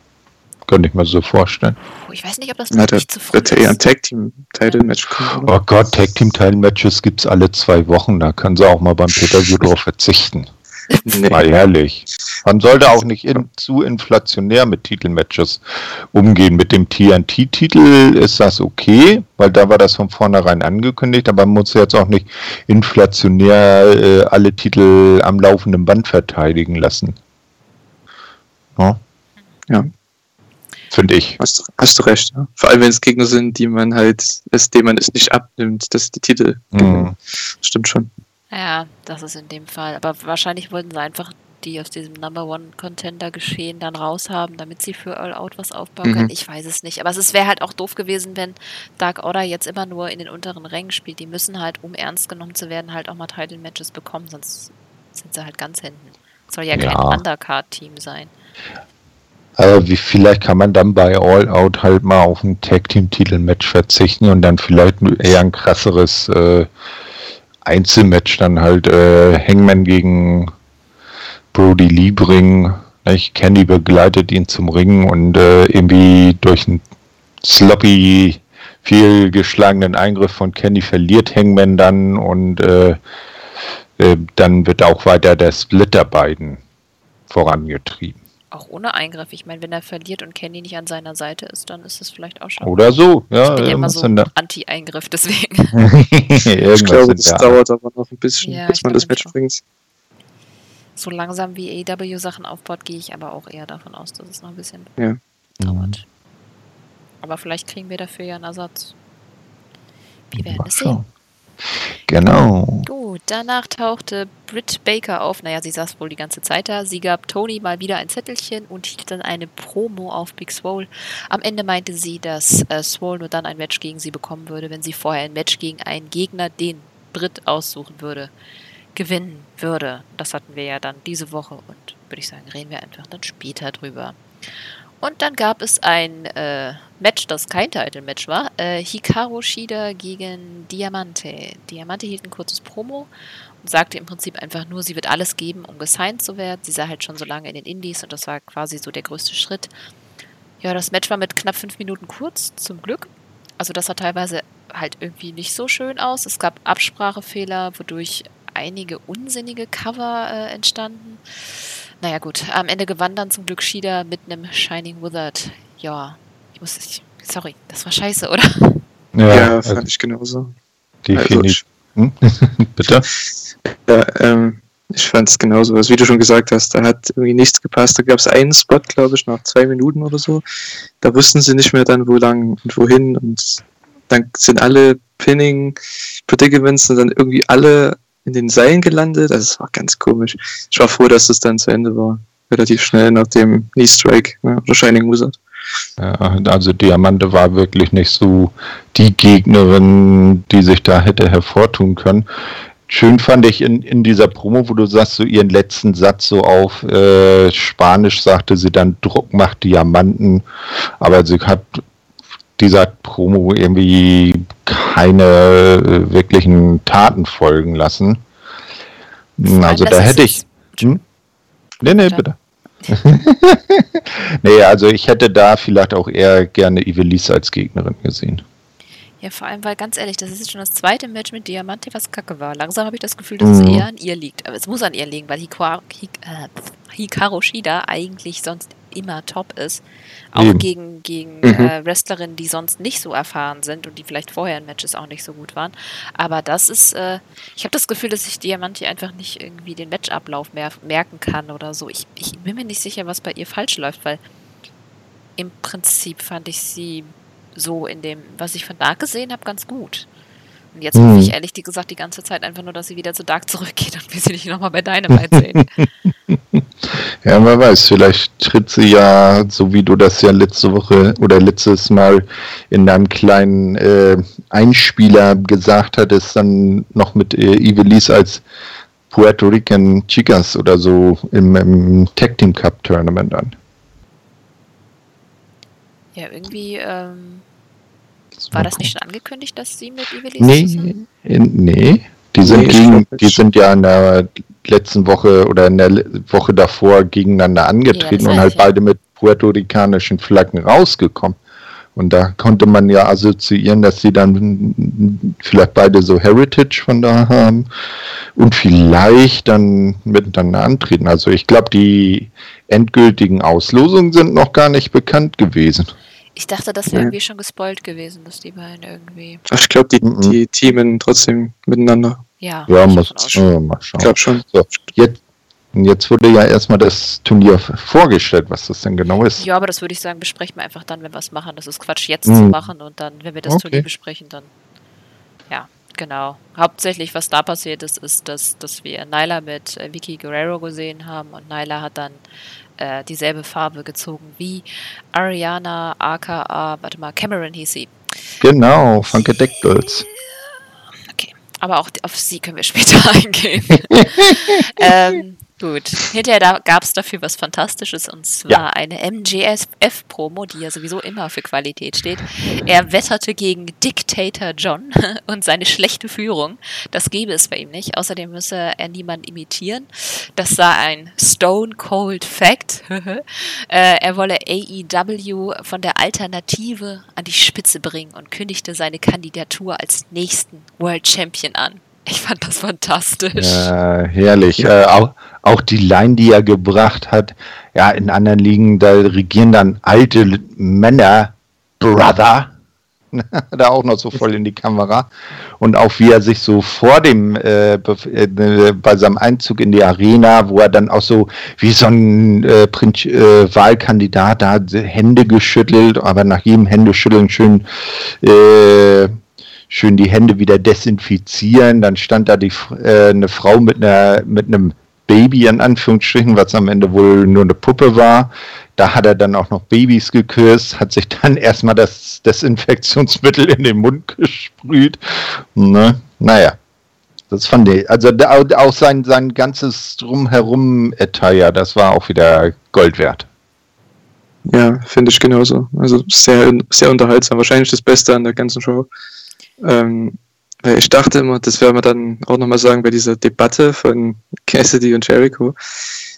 Könnte ich mir so vorstellen. Ich weiß nicht, ob das nicht zu früh ist. ein Tag Team Title Match kommen. Oh Gott, Tag Team Title Matches gibt es alle zwei Wochen. Da können sie auch mal beim Peter (laughs) drauf verzichten. nee. Mal ehrlich. Man sollte auch nicht in, zu inflationär mit Titelmatches umgehen. Mit dem TNT-Titel ist das okay, weil da war das von vornherein angekündigt, aber man muss jetzt auch nicht inflationär äh, alle Titel am laufenden Band verteidigen lassen. Ja. ja. Finde ich. Hast, hast du recht. Ja. Vor allem, wenn es Gegner sind, die man halt, es, denen man es nicht abnimmt, dass die Titel. Mhm. Stimmt schon. Ja, das ist in dem Fall. Aber wahrscheinlich wollten sie einfach die aus diesem Number One Contender geschehen dann raushaben, damit sie für All Out was aufbauen Mhm. können. Ich weiß es nicht. Aber es wäre halt auch doof gewesen, wenn Dark Order jetzt immer nur in den unteren Rängen spielt. Die müssen halt, um ernst genommen zu werden, halt auch mal Title Matches bekommen, sonst sind sie halt ganz hinten. Soll ja kein Ja. Undercard-Team sein. Aber wie, vielleicht kann man dann bei All Out halt mal auf ein Tag Team Titel-Match verzichten und dann vielleicht eher ein krasseres äh, Einzelmatch dann halt äh, Hangman gegen Brody Lee bringen. Nicht? Candy begleitet ihn zum Ringen und äh, irgendwie durch einen sloppy, viel geschlagenen Eingriff von Candy verliert Hangman dann und äh, äh, dann wird auch weiter der Split der beiden vorangetrieben. Auch ohne Eingriff. Ich meine, wenn er verliert und Candy nicht an seiner Seite ist, dann ist es vielleicht auch schon. Oder so, ja. ich bin ja immer so Anti-Eingriff, deswegen. (laughs) Ich glaube, das dauert aber noch ein bisschen, Ja, bis man das Match bringt. so langsam wie AEW Sachen aufbaut, gehe ich aber auch eher davon aus, dass es noch ein bisschen Ja. Mhm. dauert. Aber vielleicht kriegen wir dafür ja einen Ersatz. Wir werden es sehen. Genau. Gut, danach tauchte Britt Baker auf. Naja, sie saß wohl die ganze Zeit da. Sie gab Tony mal wieder ein Zettelchen und hielt dann eine Promo auf Big Swole. Am Ende meinte sie, dass äh, Swole nur dann ein Match gegen sie bekommen würde, wenn sie vorher ein Match gegen einen Gegner, den Britt aussuchen würde, gewinnen würde. Das hatten wir ja dann diese Woche und würde ich sagen, reden wir einfach dann später drüber. Und dann gab es ein äh, Match, das kein Title-Match war. Äh, Hikaru Shida gegen Diamante. Diamante hielt ein kurzes Promo und sagte im Prinzip einfach nur, sie wird alles geben, um gesigned zu werden. Sie sei halt schon so lange in den Indies und das war quasi so der größte Schritt. Ja, das Match war mit knapp fünf Minuten kurz, zum Glück. Also das sah teilweise halt irgendwie nicht so schön aus. Es gab Absprachefehler, wodurch einige unsinnige Cover äh, entstanden. Naja gut, am Ende gewann dann zum Glück Shida mit einem Shining Wizard. Ja, ich muss, ich, sorry, das war scheiße, oder? Ja, Ja, also fand ich genauso. definitiv. Also, Hm? (laughs) Bitte? Ja, ähm, ich fand es genauso. Also, wie du schon gesagt hast, da hat irgendwie nichts gepasst. Da gab es einen Spot, glaube ich, nach zwei Minuten oder so. Da wussten sie nicht mehr dann, wo lang und wohin. Und dann sind alle Pinning Predicaments sind dann irgendwie alle in den Seilen gelandet. Also, es war ganz komisch. Ich war froh, dass es dann zu Ende war. Relativ schnell nach dem Knee Strike ne, oder Shining Wizard. Ja, also Diamante war wirklich nicht so die Gegnerin, die sich da hätte hervortun können. Schön fand ich in, in dieser Promo, wo du sagst, so ihren letzten Satz so auf äh, Spanisch sagte sie dann, Druck macht Diamanten, aber sie hat dieser Promo irgendwie keine äh, wirklichen Taten folgen lassen. Vor Also allem, da hätte ich. Hm? Nee, nee, bitte. (laughs) nee, also ich hätte da vielleicht auch eher gerne Ivelisse als Gegnerin gesehen. Ja, vor allem, weil ganz ehrlich, das ist jetzt schon das zweite Match mit Diamante, was kacke war. Langsam habe ich das Gefühl, dass es Mhm. eher an ihr liegt. Aber es muss an ihr liegen, weil Hikaru, Hik, äh, Hikaru Shida eigentlich sonst immer top ist. Auch Eben. gegen, gegen Mhm. äh, Wrestlerinnen, die sonst nicht so erfahren sind und die vielleicht vorher in Matches auch nicht so gut waren. Aber das ist, äh, ich habe das Gefühl, dass sich Diamante einfach nicht irgendwie den Matchablauf mehr merken kann oder so. Ich, ich bin mir nicht sicher, was bei ihr falsch läuft, weil im Prinzip fand ich sie so in dem, was ich von Dark gesehen habe, ganz gut. Und jetzt hoffe ich ehrlich gesagt die ganze Zeit einfach nur, dass sie wieder zu Dark zurückgeht und wir sie nicht nochmal bei Dynamite sehen. (laughs) Ja, wer weiß, vielleicht tritt sie ja, so wie du das ja letzte Woche oder letztes Mal in deinem kleinen äh, Einspieler gesagt hattest, dann noch mit äh, Ivelisse als Puerto Rican Chicas oder so im, im Tag Team Cup Tournament an. ja, irgendwie ähm, war das nicht schon angekündigt, dass sie mit Ivelisse Nee, zusammen? in, nee. Die sind, Nee, gegen, die sind ja in der letzten Woche oder in der Woche davor gegeneinander Ja, angetreten das und halt ja. beide mit puerto-ricanischen Flaggen rausgekommen. Und da konnte man ja assoziieren, dass sie dann vielleicht beide so Heritage von da haben und vielleicht dann miteinander antreten. Also ich glaube, die endgültigen Auslosungen sind noch gar nicht bekannt gewesen. Ich dachte, das wäre Ja. irgendwie schon gespoilt gewesen, dass die beiden irgendwie. Ach, ich glaube, die, Mhm. die teamen trotzdem miteinander. Ja, Ja, ich muss ausgehen. ja, mal Ich schauen. glaube schon. So, jetzt, jetzt wurde ja erstmal das Turnier vorgestellt, was das denn genau ist. Ja, aber das würde ich sagen, besprechen wir einfach dann, wenn wir es machen. Das ist Quatsch, jetzt hm. zu machen und dann, wenn wir das okay. Turnier besprechen, dann. Ja, genau. Hauptsächlich, was da passiert ist, ist, dass, dass wir Nyla mit äh, Vicky Guerrero gesehen haben und Nyla hat dann äh, dieselbe Farbe gezogen wie Ariana aka, warte mal, Cameron hieß sie. Genau, Funkadactyls. Okay, aber auch auf sie können wir später (laughs) eingehen. (laughs) ähm, Gut. Hinterher gab es dafür was Fantastisches und zwar ja. eine MGSF-Promo, die ja sowieso immer für Qualität steht. Er wetterte gegen Dictator John (laughs) und seine schlechte Führung. Das gäbe es bei ihm nicht. Außerdem müsse er niemanden imitieren. Das sei ein Stone Cold Fact. (laughs) Äh, er wolle AEW von der Alternative an die Spitze bringen und kündigte seine Kandidatur als nächsten World Champion an. Ich fand das fantastisch. Ja, herrlich. Äh, auch, auch die Line, die er gebracht hat, ja, in anderen Ligen, da regieren dann alte Männer, Brother, (laughs) da auch noch so voll in die Kamera. Und auch wie er sich so vor dem, äh, äh, bei seinem Einzug in die Arena, wo er dann auch so wie so ein äh, Prinz, äh, Wahlkandidat da Hände geschüttelt, aber nach jedem Händeschütteln schön äh, schön die Hände wieder desinfizieren. Dann stand da die, äh, eine Frau mit, einer, mit einem Baby in Anführungsstrichen, was am Ende wohl nur eine Puppe war. Da hat er dann auch noch Babys geküsst, hat sich dann (laughs) erstmal das Desinfektionsmittel in den Mund gesprüht. Ne? Naja, das fand ich. Also auch sein, sein ganzes Drumherum Attire, das war auch wieder Gold wert. Ja, finde ich genauso. Also sehr, sehr unterhaltsam. Wahrscheinlich das Beste an der ganzen Show. Ähm, weil ich dachte immer, das werden wir dann auch nochmal sagen bei dieser Debatte von Cassidy und Jericho.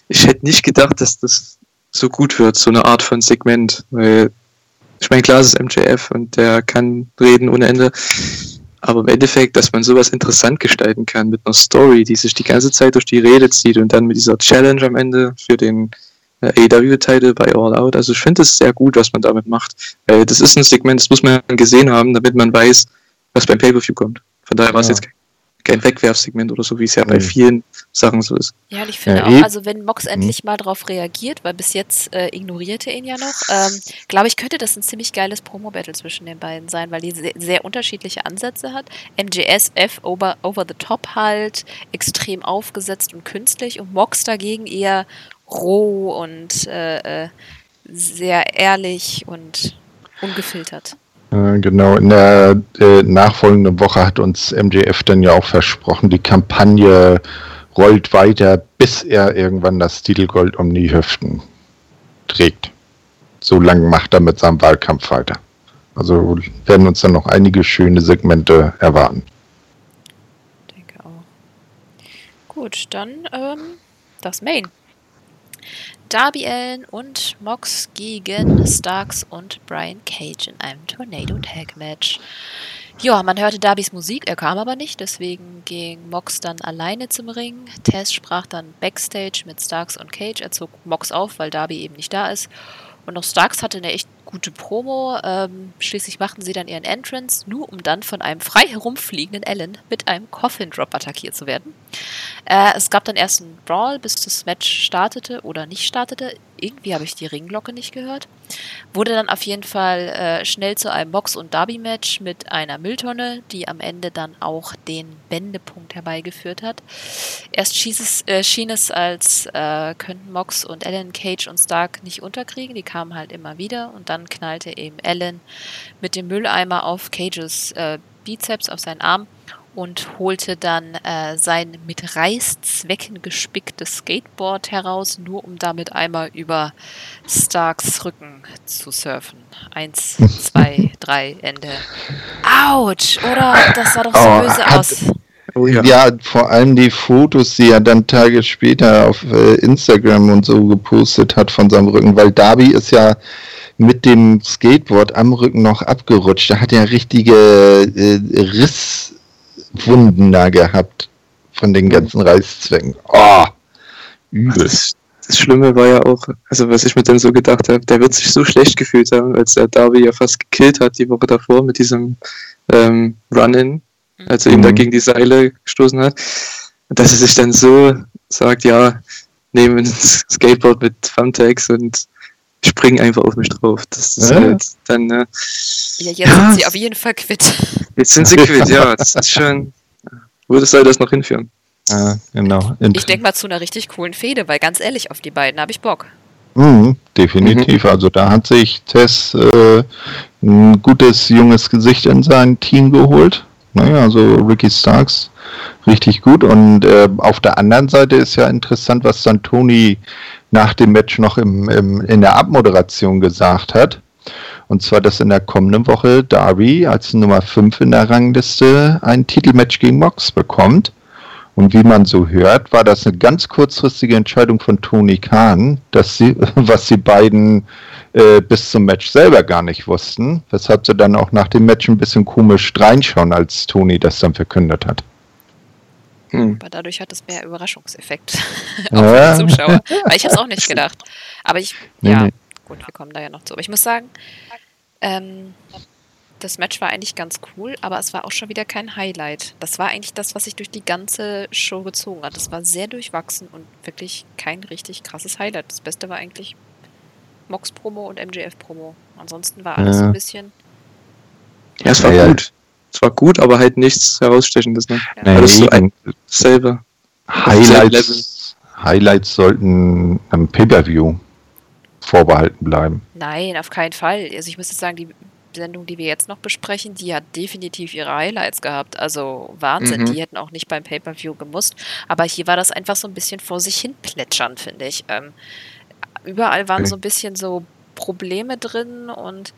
Ich hätte nicht gedacht, dass das so gut wird, so eine Art von Segment. Weil, ich meine, klar, es ist MJF und der kann reden ohne Ende. Aber im Endeffekt, dass man sowas interessant gestalten kann mit einer Story, die sich die ganze Zeit durch die Rede zieht und dann mit dieser Challenge am Ende für den äh, AW-Title bei All Out. Also ich finde es sehr gut, was man damit macht. Weil das ist ein Segment, das muss man gesehen haben, damit man weiß, was beim Pay-Per-View kommt. Von daher war es jetzt kein Wegwerfsegment oder so, wie es ja bei vielen Sachen so ist. Ja, und ich finde ja, auch, eh. also wenn Mox endlich mal darauf reagiert, weil bis jetzt äh, ignorierte ihn ja noch, ähm, glaube ich, könnte das ein ziemlich geiles Promo-Battle zwischen den beiden sein, weil die sehr, sehr unterschiedliche Ansätze hat. MJSF over, over the top halt, extrem aufgesetzt und künstlich und Mox dagegen eher roh und äh, äh sehr ehrlich und ungefiltert. Genau, in der äh, nachfolgenden Woche hat uns MJF dann ja auch versprochen, die Kampagne rollt weiter, bis er irgendwann das Titelgold um die Hüften trägt. So lange macht er mit seinem Wahlkampf weiter. Also werden uns dann noch einige schöne Segmente erwarten. Ich denke auch. Gut, dann ähm, das Main. Darby Allen und Mox gegen Starks und Brian Cage in einem Tornado Tag Match. Ja, man hörte Darbys Musik, er kam aber nicht, deswegen ging Mox dann alleine zum Ring. Tess sprach dann Backstage mit Starks und Cage. Er zog Mox auf, weil Darby eben nicht da ist. Und auch Starks hatte eine echt gute Promo. Ähm, schließlich machten sie dann ihren Entrance, nur um dann von einem frei herumfliegenden Ellen mit einem Coffin Drop attackiert zu werden. Äh, es gab dann erst einen Brawl, bis das Match startete oder nicht startete irgendwie habe ich die Ringglocke nicht gehört. Wurde dann auf jeden Fall äh, schnell zu einem Box- und Derby-Match mit einer Mülltonne, die am Ende dann auch den Wendepunkt herbeigeführt hat. Erst es, äh, schien es, als äh, könnten Mox und Alan Cage und Stark nicht unterkriegen. Die kamen halt immer wieder und dann knallte eben Alan mit dem Mülleimer auf Cages äh, Bizeps, auf seinen Arm und holte dann äh, sein mit Reißzwecken gespicktes Skateboard heraus, nur um damit einmal über Starks Rücken zu surfen. Eins, zwei, drei, Ende. Autsch! Oder? Das sah doch so oh, böse hat, aus. Oh ja. ja. vor allem die Fotos, die er dann Tage später auf äh, Instagram und so gepostet hat von seinem Rücken, weil Darby ist ja mit dem Skateboard am Rücken noch abgerutscht. Da hat er richtige äh, Riss Wunden da gehabt von den ganzen Reißzwecken. Oh, übel. Das, das, Schlimme war ja auch, also was ich mir dann so gedacht habe, der wird sich so schlecht gefühlt haben, als der Darby ja fast gekillt hat die Woche davor mit diesem ähm, Run-In, als er mhm. ihm da gegen die Seile gestoßen hat. dass er sich dann so sagt, ja, nehme ein Skateboard mit Thumbtacks und springen einfach auf mich drauf. Das ist Ja. halt dann, äh, Ja, jetzt Ja. sind sie auf jeden Fall quitt. (laughs) jetzt sind sie quitt, ja, das ist schon, wo soll das noch hinführen? Ja, genau. Ich denke mal zu einer richtig coolen Fehde, weil ganz ehrlich, auf die beiden habe ich Bock. Mhm, definitiv. Also da hat sich Tess äh, ein gutes junges Gesicht in sein Team geholt. Naja, also Ricky Starks richtig gut. Und äh, auf der anderen Seite ist ja interessant, was dann Tony nach dem Match noch im, im, in der Abmoderation gesagt hat. Und zwar, dass in der kommenden Woche Darby als Nummer 5 in der Rangliste ein Titelmatch gegen Mox bekommt. Und wie man so hört, war das eine ganz kurzfristige Entscheidung von Tony Khan, dass sie, (laughs) was die beiden äh, bis zum Match selber gar nicht wussten, weshalb sie dann auch nach dem Match ein bisschen komisch reinschauen, als Tony das dann verkündet hat. Hm. Aber dadurch hat es mehr Überraschungseffekt (laughs) Ja. auf die Zuschauer. Weil ich habe es auch nicht (laughs) gedacht. Aber ich, Nee, ja, nee. gut, wir kommen da ja noch zu. Aber ich muss sagen, ähm, das Match war eigentlich ganz cool, aber es war auch schon wieder kein Highlight. Das war eigentlich das, was sich durch die ganze Show gezogen hat. Das war sehr durchwachsen und wirklich kein richtig krasses Highlight. Das Beste war eigentlich Mox Promo und MJF Promo. Ansonsten war alles so Ja. ein bisschen. Ja, es war Ja, ja. gut. Es war gut, aber halt nichts herausstechendes. Ne? Ja. Alles so Nee, ein- Selber. Highlights, Highlights sollten am Pay-Per-View vorbehalten bleiben. Nein, auf keinen Fall. Also ich muss jetzt sagen, die Sendung, die wir jetzt noch besprechen, die hat definitiv ihre Highlights gehabt. Also Wahnsinn, Mhm. die hätten auch nicht beim Pay-Per-View gemusst. Aber hier war das einfach so ein bisschen vor sich hin plätschern, finde ich. Ähm, überall waren Okay. so ein bisschen so Probleme drin und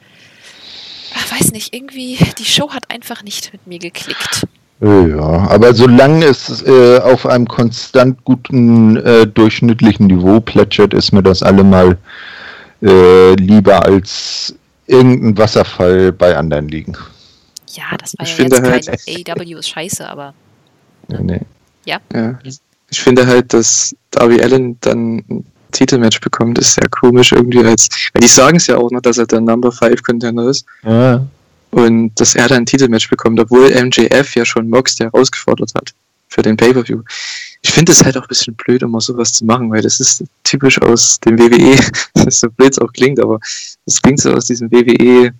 ach, weiß nicht, irgendwie, die Show hat einfach nicht mit mir geklickt. Ja, aber solange es äh, auf einem konstant guten äh, durchschnittlichen Niveau plätschert, ist mir das allemal äh, lieber als irgendein Wasserfall bei anderen liegen. Ja, das war Ich ja finde jetzt halt- kein AEW ist scheiße, aber Nee, nee. Ja. Ich finde halt, dass Darby Allen dann Titelmatch bekommt, ist sehr komisch irgendwie als, weil die sagen es ja auch noch, dass er der Number 5 Contender ist Ja. und dass er dann ein Titelmatch bekommt, obwohl MJF ja schon Mox der herausgefordert hat für den Pay-Per-View. Ich finde es halt auch ein bisschen blöd, immer sowas zu machen, weil das ist typisch aus dem WWE, das (laughs) ist so blöd es auch klingt, aber das klingt so aus diesem WWE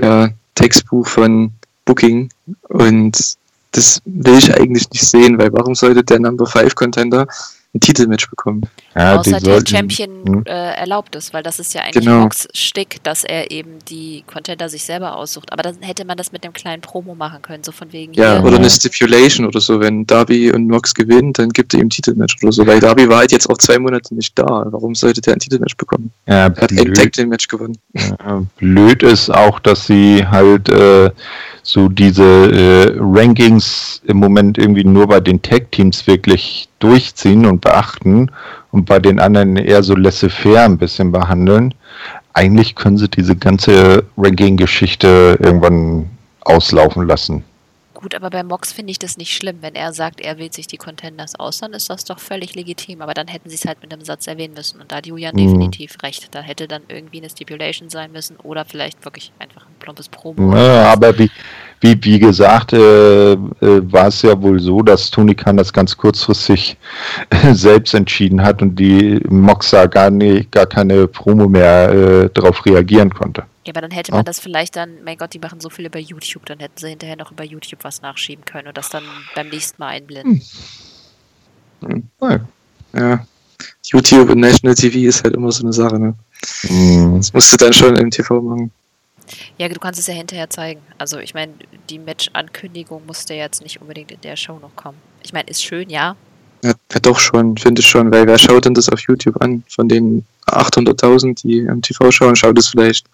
ja, Textbuch von Booking und das will ich eigentlich nicht sehen, weil warum sollte der Number 5 Contender ein Titelmatch bekommen? Ja, Außer der sollten- Champion hm. äh, erlaubt es, weil das ist ja eigentlich Genau. Mox Stick, dass er eben die Contender sich selber aussucht. Aber dann hätte man das mit einem kleinen Promo machen können, so von wegen Ja, hier. oder eine Stipulation oder so, wenn Darby und Mox gewinnen, dann gibt er ihm ein Titelmatch oder so, weil Darby war halt jetzt auch zwei Monate nicht da. Warum sollte der ein Titelmatch bekommen? Ja, Er hat ein. Tag Team Match gewonnen. Ja, blöd ist auch, dass sie halt äh, so diese äh, Rankings im Moment irgendwie nur bei den Tag-Teams wirklich durchziehen und beachten und bei den anderen eher so laissez-faire ein bisschen behandeln. Eigentlich können sie diese ganze Ranking-Geschichte irgendwann auslaufen lassen. Gut, aber bei Mox finde ich das nicht schlimm. Wenn er sagt, er wählt sich die Contenders aus, dann ist das doch völlig legitim. Aber dann hätten sie es halt mit einem Satz erwähnen müssen. Und da hat Julian Mhm. definitiv recht. Da hätte dann irgendwie eine Stipulation sein müssen oder vielleicht wirklich einfach ein plumpes Promo. Ja, aber wie, wie, wie gesagt, äh, äh, war es ja wohl so, dass Tony Khan das ganz kurzfristig äh, selbst entschieden hat und die Moxa gar, nie, gar keine Promo mehr äh, darauf reagieren konnte. Ja, aber dann hätte Ja. man das vielleicht dann, mein Gott, die machen so viel über YouTube, dann hätten sie hinterher noch über YouTube was nachschieben können und das dann beim nächsten Mal einblenden. Ja. Ja. YouTube und National TV ist halt immer so eine Sache, ne? Mhm. Das musst du dann schon im TV machen. Ja, du kannst es ja hinterher zeigen. Also ich meine, die Match-Ankündigung musste jetzt nicht unbedingt in der Show noch kommen. Ich meine, ist schön, ja. Ja, doch schon, finde ich schon, weil wer schaut denn das auf YouTube an? Von den 800.000, die im TV schauen, schaut es vielleicht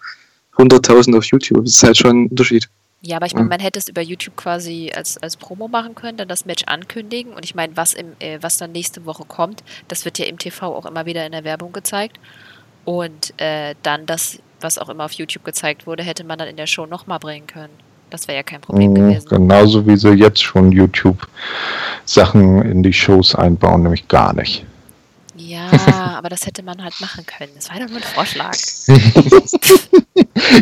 100.000 auf YouTube. Das ist halt schon ein Unterschied. Ja, aber ich meine, man hätte es über YouTube quasi als, als Promo machen können, dann das Match ankündigen. Und ich meine, was, im, äh, was dann nächste Woche kommt, das wird ja im TV auch immer wieder in der Werbung gezeigt. Und äh, dann das, was auch immer auf YouTube gezeigt wurde, hätte man dann in der Show nochmal bringen können. Das wäre ja kein Problem Mhm. gewesen. Genauso wie sie jetzt schon YouTube-Sachen in die Shows einbauen, nämlich gar nicht. Ja, (laughs) aber das hätte man halt machen können. Das war doch nur ein Vorschlag. (laughs)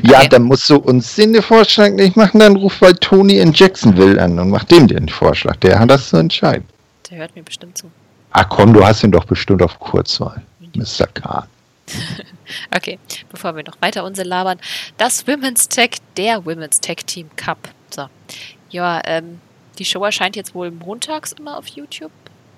Ja, Okay. dann musst du uns den Vorschlag nicht machen, dann ruf bei Tony in Jacksonville an und mach dem den Vorschlag. Der hat das zu entscheiden. Der hört mir bestimmt zu. Ach komm, du hast ihn doch bestimmt auf Kurzwahl, Mr. K. (laughs) Okay, bevor wir noch weiter unsere labern. Das Women's Tech, der Women's Tech Team Cup. So. Ja, ähm, die Show erscheint jetzt wohl montags immer auf YouTube.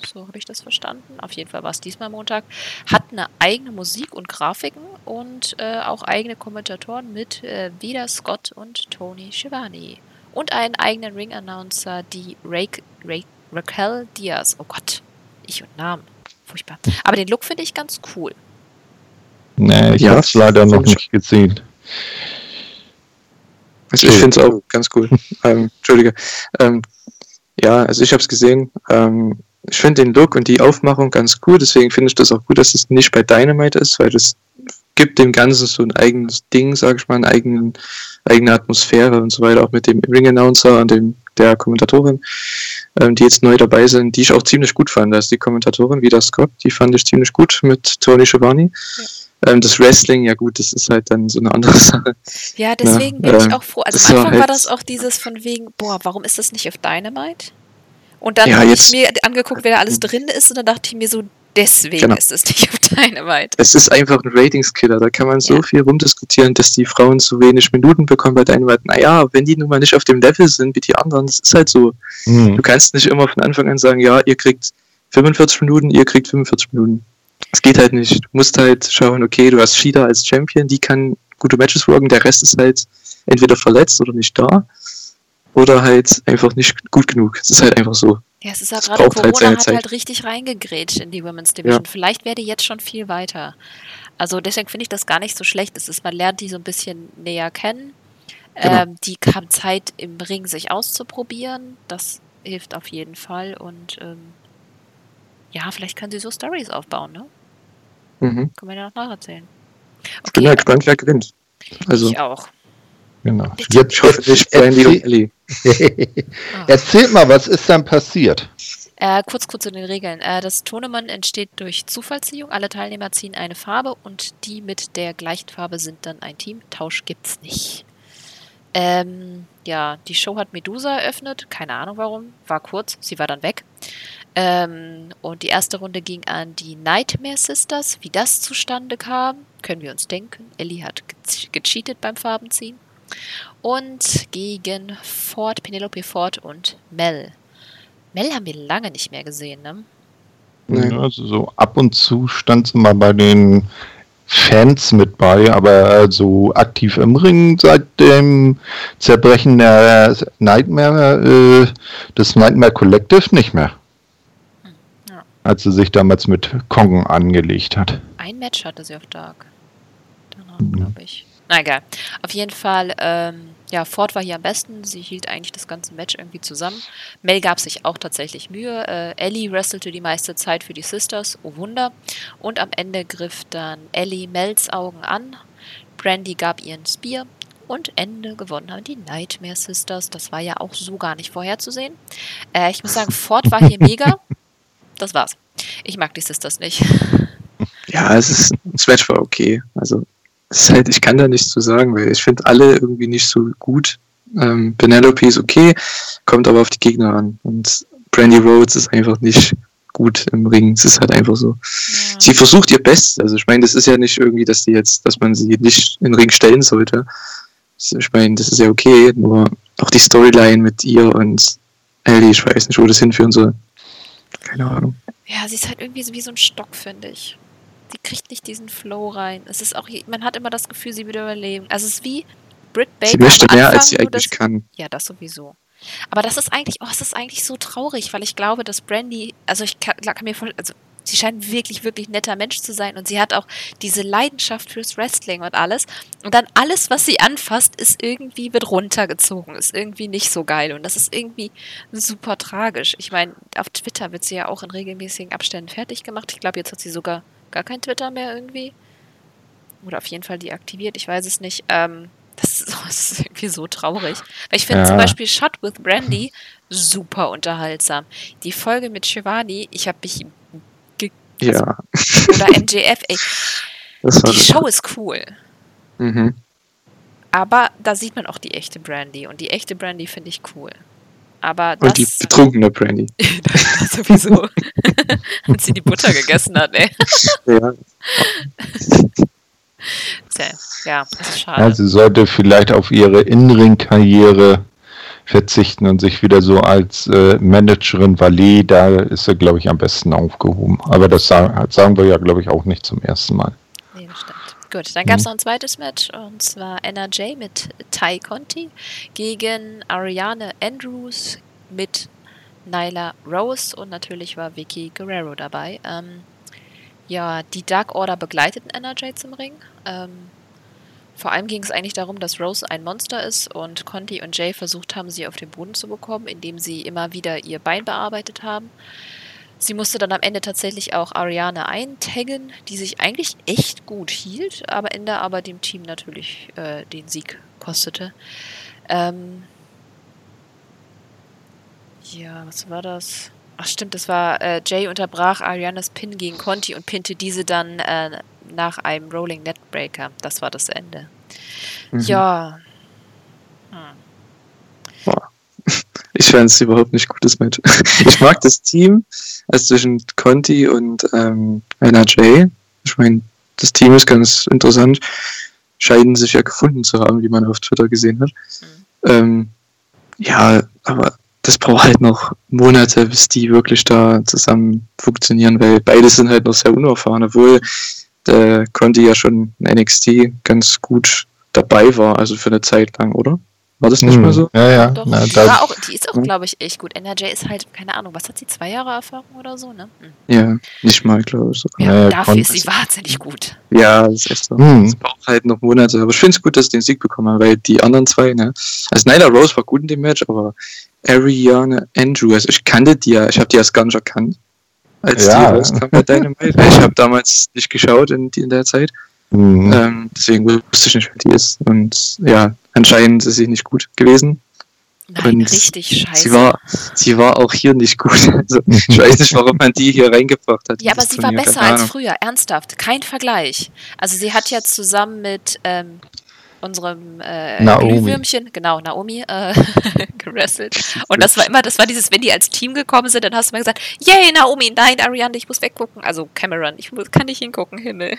So habe ich das verstanden. Auf jeden Fall war es diesmal Montag. Hat eine eigene Musik und Grafiken und äh, auch eigene Kommentatoren mit äh, Vida Scott und Tony Schiavone. Und einen eigenen Ring-Announcer, die Ra Ra Raquel Diaz. Oh Gott, ich und Namen. Furchtbar. Aber den Look finde ich ganz cool. Nee, ich Ja, habe es leider noch nicht gesehen. Also ich finde es auch ganz cool. (laughs) ähm, Entschuldige. Ähm, ja, also ich habe es gesehen. Ähm, ich finde den Look und die Aufmachung ganz cool. Deswegen finde ich das auch gut, dass es nicht bei Dynamite ist, weil das gibt dem Ganzen so ein eigenes Ding, sage ich mal, eine eigene, eigene Atmosphäre und so weiter. Auch mit dem Ring-Announcer und dem der Kommentatorin, ähm, die jetzt neu dabei sind, die ich auch ziemlich gut fand. Also die Kommentatorin, wieder Scott, die fand ich ziemlich gut mit Tony Schiavone. Ähm, das Wrestling, ja gut, das ist halt dann so eine andere (laughs) Sache. Ja, deswegen Ja, bin ich ähm, auch froh. Also am war Anfang war halt- das auch dieses von wegen, boah, warum ist das nicht auf Dynamite? Und dann Ja, habe ich mir angeguckt, wer da alles drin ist und dann dachte ich mir so, deswegen Genau. ist es nicht auf Dynamite. Es ist einfach ein Ratingskiller. Da kann man so Ja. viel rumdiskutieren, dass die Frauen zu wenig Minuten bekommen bei Dynamite. Naja, wenn die nun mal nicht auf dem Level sind wie die anderen, das ist halt so. Du Hm. kannst nicht immer von Anfang an sagen, ja, ihr kriegt 45 Minuten, ihr kriegt 45 Minuten. Es geht halt nicht. Du musst halt schauen, okay, du hast Shida als Champion, die kann gute Matches worken, der Rest ist halt entweder verletzt oder nicht da. Oder halt einfach nicht gut genug. Es ist halt einfach so. Ja, es ist ja Es gerade halt Corona seine hat Zeit. halt richtig reingegrätscht in die Women's Division. Vielleicht wäre die jetzt schon viel weiter. Also deswegen finde ich das gar nicht so schlecht. Es ist, man lernt die so ein bisschen näher kennen. Genau. Ähm, die haben Zeit im Ring sich auszuprobieren. Das hilft auf jeden Fall. Und ähm, ja, vielleicht können sie so Stories aufbauen, ne? Mhm. Können wir ja noch nacherzählen. Ich bin ja gespannt, wer gewinnt. Also, ich auch. Genau. Bitte. Jetzt ich hoffe nicht Brandy und Ellie. (laughs) Erzählt mal, was ist dann passiert? Äh, kurz, kurz zu den Regeln. Äh, das Tournament entsteht durch Zufallsziehung. Alle Teilnehmer ziehen eine Farbe und die mit der gleichen Farbe sind dann ein Team. Tausch gibt's nicht. Ähm, ja, die Show hat Medusa eröffnet. Keine Ahnung warum. War kurz. Sie war dann weg. Ähm, und die erste Runde ging an die Nightmare Sisters. Wie das zustande kam, können wir uns denken. Ellie hat ge gecheatet beim Farbenziehen. Und gegen Ford, Penelope Ford und Mel. Mel haben wir lange nicht mehr gesehen, ne? Nee. Ja, also so ab und zu stand sie mal bei den Fans mit bei, aber so aktiv im Ring seit dem Zerbrechen der Nightmare, äh, des Nightmare Collective nicht mehr. Als sie sich damals mit Kong angelegt hat. Ein Match hatte sie auf Dark. Danach, Mhm. glaube ich. Na egal. Auf jeden Fall, ähm, ja, Ford war hier am besten. Sie hielt eigentlich das ganze Match irgendwie zusammen. Mel gab sich auch tatsächlich Mühe. Äh, Ellie wrestelte die meiste Zeit für die Sisters. Oh Wunder. Und am Ende griff dann Ellie Mels Augen an. Brandy gab ihren Spear. Und Ende gewonnen haben die Nightmare Sisters. Das war ja auch so gar nicht vorherzusehen. Äh, ich muss sagen, Ford war hier (laughs) mega. Das war's. Ich mag die Sisters nicht. (laughs) Ja, es ist, das Match war okay. Also, es ist halt, ich kann da nichts zu sagen, weil ich finde alle irgendwie nicht so gut. Ähm, Penelope ist okay, kommt aber auf die Gegner an. Und Brandy Rhodes ist einfach nicht gut im Ring. Es ist halt einfach so. Sie versucht ihr Bestes. Also ich meine, das ist ja nicht irgendwie, dass die jetzt, dass man sie nicht in den Ring stellen sollte. Ich meine, das ist ja okay, nur auch die Storyline mit ihr und Ellie, ich weiß nicht, wo das hinführen soll. Keine Ahnung. Ja, sie ist halt irgendwie so wie so ein Stock, finde ich. Sie kriegt nicht diesen Flow rein. Es ist auch, man hat immer das Gefühl, sie würde überleben. Also es ist wie Britt Baker. sie möchte mehr, Anfang, als sie eigentlich das, kann. Ja, das sowieso. Aber das ist eigentlich, oh, es ist eigentlich so traurig, weil ich glaube, dass Brandy, also ich kann, kann mir voll, also sie scheint wirklich, wirklich netter Mensch zu sein und sie hat auch diese Leidenschaft fürs Wrestling und alles. Und dann alles, was sie anfasst, ist irgendwie, wird runtergezogen, ist irgendwie nicht so geil und das ist irgendwie super tragisch. Ich meine, auf Twitter wird sie ja auch in regelmäßigen Abständen fertig gemacht. Ich glaube, jetzt hat sie sogar gar kein Twitter mehr irgendwie. Oder auf jeden Fall deaktiviert, ich weiß es nicht. Ähm, das, ist, (laughs) das ist irgendwie so traurig. Weil ich finde Ja. zum Beispiel Shot with Brandy super unterhaltsam. Die Folge mit Shivani, ich habe mich. Ja, (laughs) Oder MJF, ey. Die Show ist cool. Mhm. Aber da sieht man auch die echte Brandy. Und die echte Brandy finde ich cool. Aber das. Und die betrunkene Brandy. (laughs) sowieso. (laughs) Als sie die Butter gegessen hat, ey. Ja, ja, das ist schade. Ja, sie sollte vielleicht auf ihre Innenring-Karriere verzichten und sich wieder so als äh, Managerin Valet, da ist sie, glaube ich, am besten aufgehoben. Aber das sagen, sagen wir ja, glaube ich, auch nicht zum ersten Mal. Nee, das stimmt. Gut, dann gab es Mhm. noch ein zweites Match und zwar NRJ mit Ty Conti gegen Ariane Andrews mit Nyla Rose und natürlich war Vicky Guerrero dabei. Ähm, ja, die Dark Order begleiteten NRJ zum Ring. Ähm, vor allem ging es eigentlich darum, dass Rose ein Monster ist und Conti und Jay versucht haben, sie auf den Boden zu bekommen, indem sie immer wieder ihr Bein bearbeitet haben. Sie musste dann am Ende tatsächlich auch Ariane eintaggen, die sich eigentlich echt gut hielt, aber Ende aber dem Team natürlich äh, den Sieg kostete. Ähm ja, was war das? Ach stimmt, das war äh, Jay unterbrach Arianas Pin gegen Conti und pinte diese dann äh, nach einem Rolling Netbreaker. Das war das Ende. mhm. Ja. Hm. Ich fand es überhaupt nicht gutes Match. (laughs) Ich mag das Team, also zwischen Conti und ähm, NRJ. Ich meine, das Team ist ganz interessant. Scheinen sich ja gefunden zu haben, wie man auf Twitter gesehen hat. Ähm, ja, aber das braucht halt noch Monate, bis die wirklich da zusammen funktionieren, weil beide sind halt noch sehr unerfahren, obwohl der Conti ja schon in NXT ganz gut dabei war, also für eine Zeit lang, oder? War das nicht Hm, mal so? Ja, ja. Doch, Na, die, da, war auch, die ist auch, glaube ich, echt gut. NRJ ist halt, keine Ahnung, was hat sie, zwei Jahre Erfahrung oder so, ne? Hm. Ja, nicht mal, glaube ich. sogar. Ja, Naja, dafür ist sie wahnsinnig gut. Ja, das ist echt so. Hm. Es braucht halt noch Monate. Aber ich finde es gut, dass sie den Sieg bekommen haben, weil die anderen zwei, ne? Also Nyla Rose war gut in dem Match, aber Ariane Andrew, also ich kannte die ja, ich habe die erst gar nicht erkannt, als Ja. die rauskam bei Dynamite. Ich habe damals nicht geschaut in, in der Zeit. hm. Ähm, deswegen wusste ich nicht, wer die ist. Und ja, anscheinend ist sie nicht gut gewesen. Nein, Und richtig scheiße. Sie war, sie war auch hier nicht gut. (laughs) Also, ich weiß nicht, warum man die hier reingebracht hat. ja, aber sie war Turnier, besser keine als früher, ernsthaft. Kein Vergleich. Also sie hat ja zusammen mit ähm, unserem äh. Glühwürmchen, genau, Naomi, äh, (laughs) gerasselt. Und das war immer, das war dieses, wenn die als Team gekommen sind, dann hast du mal gesagt, yay, Naomi, nein, Ariane, ich muss weggucken. Also Cameron, ich muss, kann nicht hingucken, Himmel.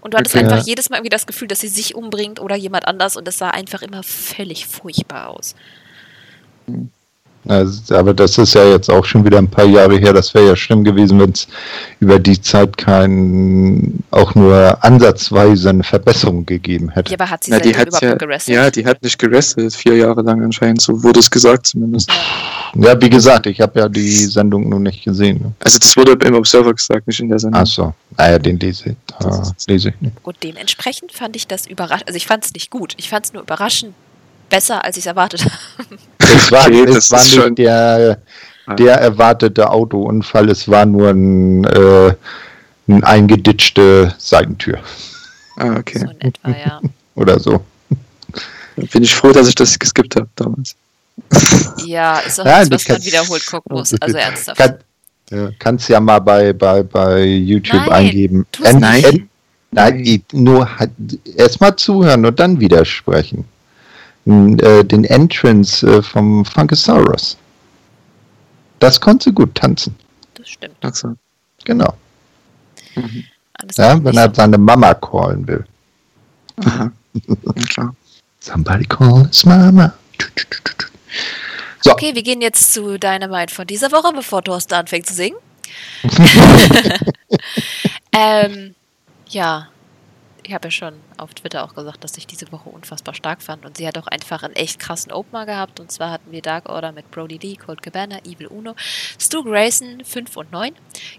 Und du hattest Okay. einfach jedes Mal irgendwie das Gefühl, dass sie sich umbringt oder jemand anders und es sah einfach immer völlig furchtbar aus. Also, aber das ist ja jetzt auch schon wieder ein paar Jahre her. Das wäre ja schlimm gewesen, wenn es über die Zeit kein, auch nur ansatzweise eine Verbesserung gegeben hätte. Ja, aber hat sie Na, die hat überhaupt ja, gerasselt? ja, die hat nicht gerastet, vier Jahre lang anscheinend, so wurde es gesagt zumindest. Ja, wie gesagt, ich habe ja die Sendung nur nicht gesehen. ne? Also das wurde im Observer gesagt, nicht in der Sendung. Achso, naja, den lese ich, da lese ich nicht. Und dementsprechend fand ich das überraschend. Also ich fand es nicht gut. Ich fand es nur überraschend besser, als ich es erwartet habe. Es war, Okay, es das war nicht schon- der, der erwartete Autounfall, es war nur ein, äh, eine eingeditschte Seitentür Ah, okay. So in etwa, ja. oder so. Dann bin ich froh, dass ich das geskippt habe damals. (laughs) Ja, ist auch Ja, nichts, die was man wiederholt gucken muss. Also ernsthaft. Kann, ja, kannst ja mal bei, bei, bei YouTube Nein, eingeben. Nein, die- nur halt erstmal zuhören und dann widersprechen. Äh, den Entrance äh, vom Funkasaurus. Das konnte sie gut tanzen. Das stimmt. Achso. Genau. Mhm. Ja, wenn so. er seine Mama callen will. Aha. Ja. Somebody call his mama. So, Okay, wir gehen jetzt zu Dynamite von dieser Woche, bevor Thorsten anfängt zu singen. (laughs) (laughs) ähm, ja, ich habe ja schon auf Twitter auch gesagt, dass ich diese Woche unfassbar stark fand. Und sie hat auch einfach einen echt krassen Opener gehabt. Und zwar hatten wir Dark Order mit Brody Lee, Colt Cabana, Evil Uno, Stu Grayson 5 und 9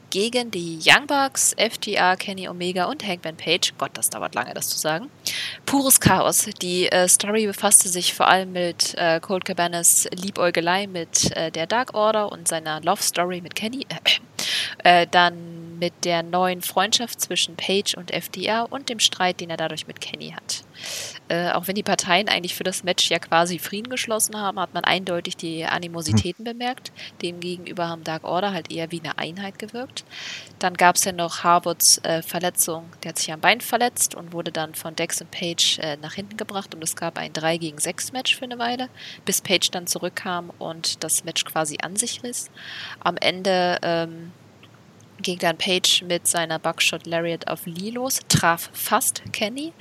gegen die Young Bucks, FTR, Kenny Omega und Hangman Page. Gott, das dauert lange, das zu sagen. Pures Chaos. Die äh, Story befasste sich vor allem mit äh, Colt Cabanas Liebäugelei mit äh, der Dark Order und seiner Love Story mit Kenny. Äh, dann mit der neuen Freundschaft zwischen Page und FDR und dem Streit, den er dadurch mit Kenny hat. Äh, auch wenn die Parteien eigentlich für das Match ja quasi Frieden geschlossen haben, hat man eindeutig die Animositäten bemerkt. Demgegenüber haben Dark Order halt eher wie eine Einheit gewirkt. Dann gab es ja noch Harvards äh, Verletzung, der hat sich am Bein verletzt und wurde dann von Dex und Page äh, nach hinten gebracht und es gab ein 3 gegen 6 Match für eine Weile, bis Page dann zurückkam und das Match quasi an sich riss. Am Ende ähm, ging dann Page mit seiner Buckshot Lariat auf Lee los, traf fast Kenny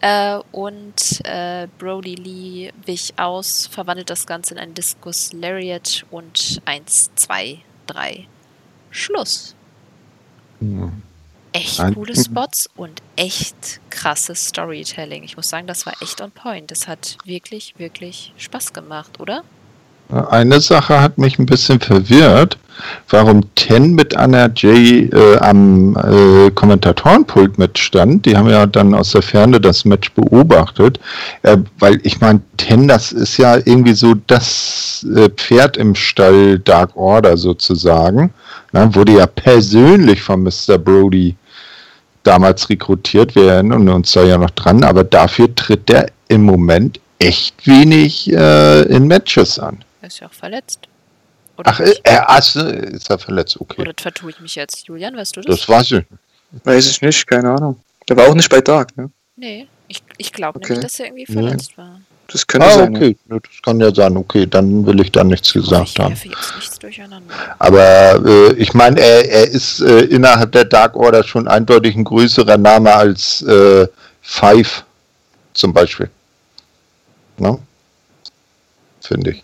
äh, und äh, Brody Lee wich aus, verwandelt das Ganze in einen Discus Lariat und 1, 2, 3, Schluss. Ja. Echt Ein- coole Spots und echt krasses Storytelling. Ich muss sagen, das war echt on point. Das hat wirklich, wirklich Spaß gemacht, oder? Eine Sache hat mich ein bisschen verwirrt, warum Ten mit Anna Jay äh, am äh, Kommentatorenpult mitstand. Die haben ja dann aus der Ferne das Match beobachtet, äh, weil ich meine, Ten, das ist ja irgendwie so das äh, Pferd im Stall Dark Order sozusagen. Na, wurde ja persönlich von Mr. Brody damals rekrutiert. Wir erinnern uns da ja noch dran, aber dafür tritt er im Moment echt wenig äh, in Matches an. Er ist ja auch verletzt. Oder, Ach, nicht? er ach, ist er verletzt, okay. Oder vertue ich mich jetzt? Julian, weißt du das? Das weiß ich. Weiß ich nicht, keine Ahnung. Der war auch nicht bei Dark, ne? Nee, ich, ich glaube Okay. nämlich, dass er irgendwie Nee. verletzt war. Das könnte Ah, sein. okay, Ja, das kann ja sein. Okay, dann will ich da nichts Ich gesagt haben. werfe jetzt nichts durcheinander. Aber äh, ich meine, er, er ist äh, innerhalb der Dark Order schon eindeutig ein größerer Name als äh, Five zum Beispiel. Ne? Finde ich.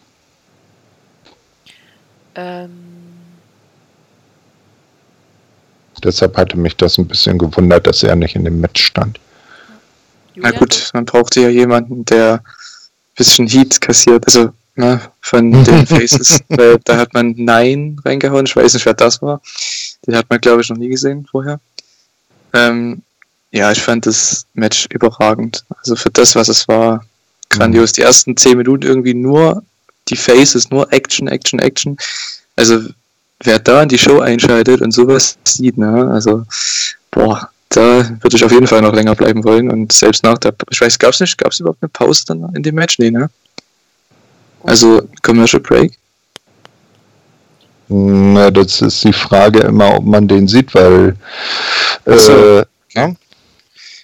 Ähm, Deshalb hatte mich das ein bisschen gewundert, dass er nicht in dem Match stand. Na Julian, gut, man brauchte ja jemanden, der ein bisschen Heat kassiert, also ne, von den Faces. (laughs) weil da hat man Nein reingehauen, ich weiß nicht, wer das war. Den hat man, glaube ich, noch nie gesehen vorher. Ähm, ja, ich fand das Match überragend. Also für das, was es war, grandios. Die ersten zehn Minuten irgendwie nur die Faces, nur Action, Action, Action. Also wer da in die Show einschaltet und sowas sieht, ne, also boah, da würde ich auf jeden Fall noch länger bleiben wollen und selbst nach der, ich weiß, gab es nicht, gab es überhaupt eine Pause dann in dem Match? Nee, ne? Also Commercial Break? Na, das ist die Frage immer, ob man den sieht, weil Ach so. äh, ja,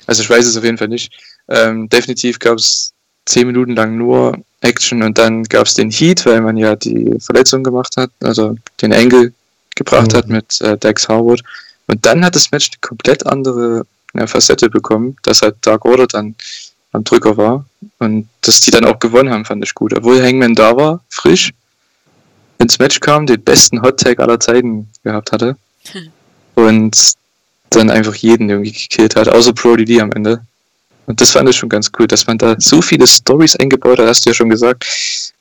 Also ich weiß es auf jeden Fall nicht. Ähm, definitiv gab es zehn Minuten lang nur Action und dann gab es den Heat, weil man ja die Verletzung gemacht hat, also den Engel gebracht Mhm. hat mit äh, Dex Harwood. Und dann hat das Match eine komplett andere ja, Facette bekommen, dass halt Dark Order dann am Drücker war. Und dass die dann auch gewonnen haben, fand ich gut. Obwohl Hangman da war, frisch, ins Match kam, den besten Hot Tag aller Zeiten gehabt hatte. Hm. Und dann einfach jeden irgendwie gekillt hat, außer Brody Lee am Ende. Und das fand ich schon ganz cool, dass man da so viele Stories eingebaut hat, hast du ja schon gesagt.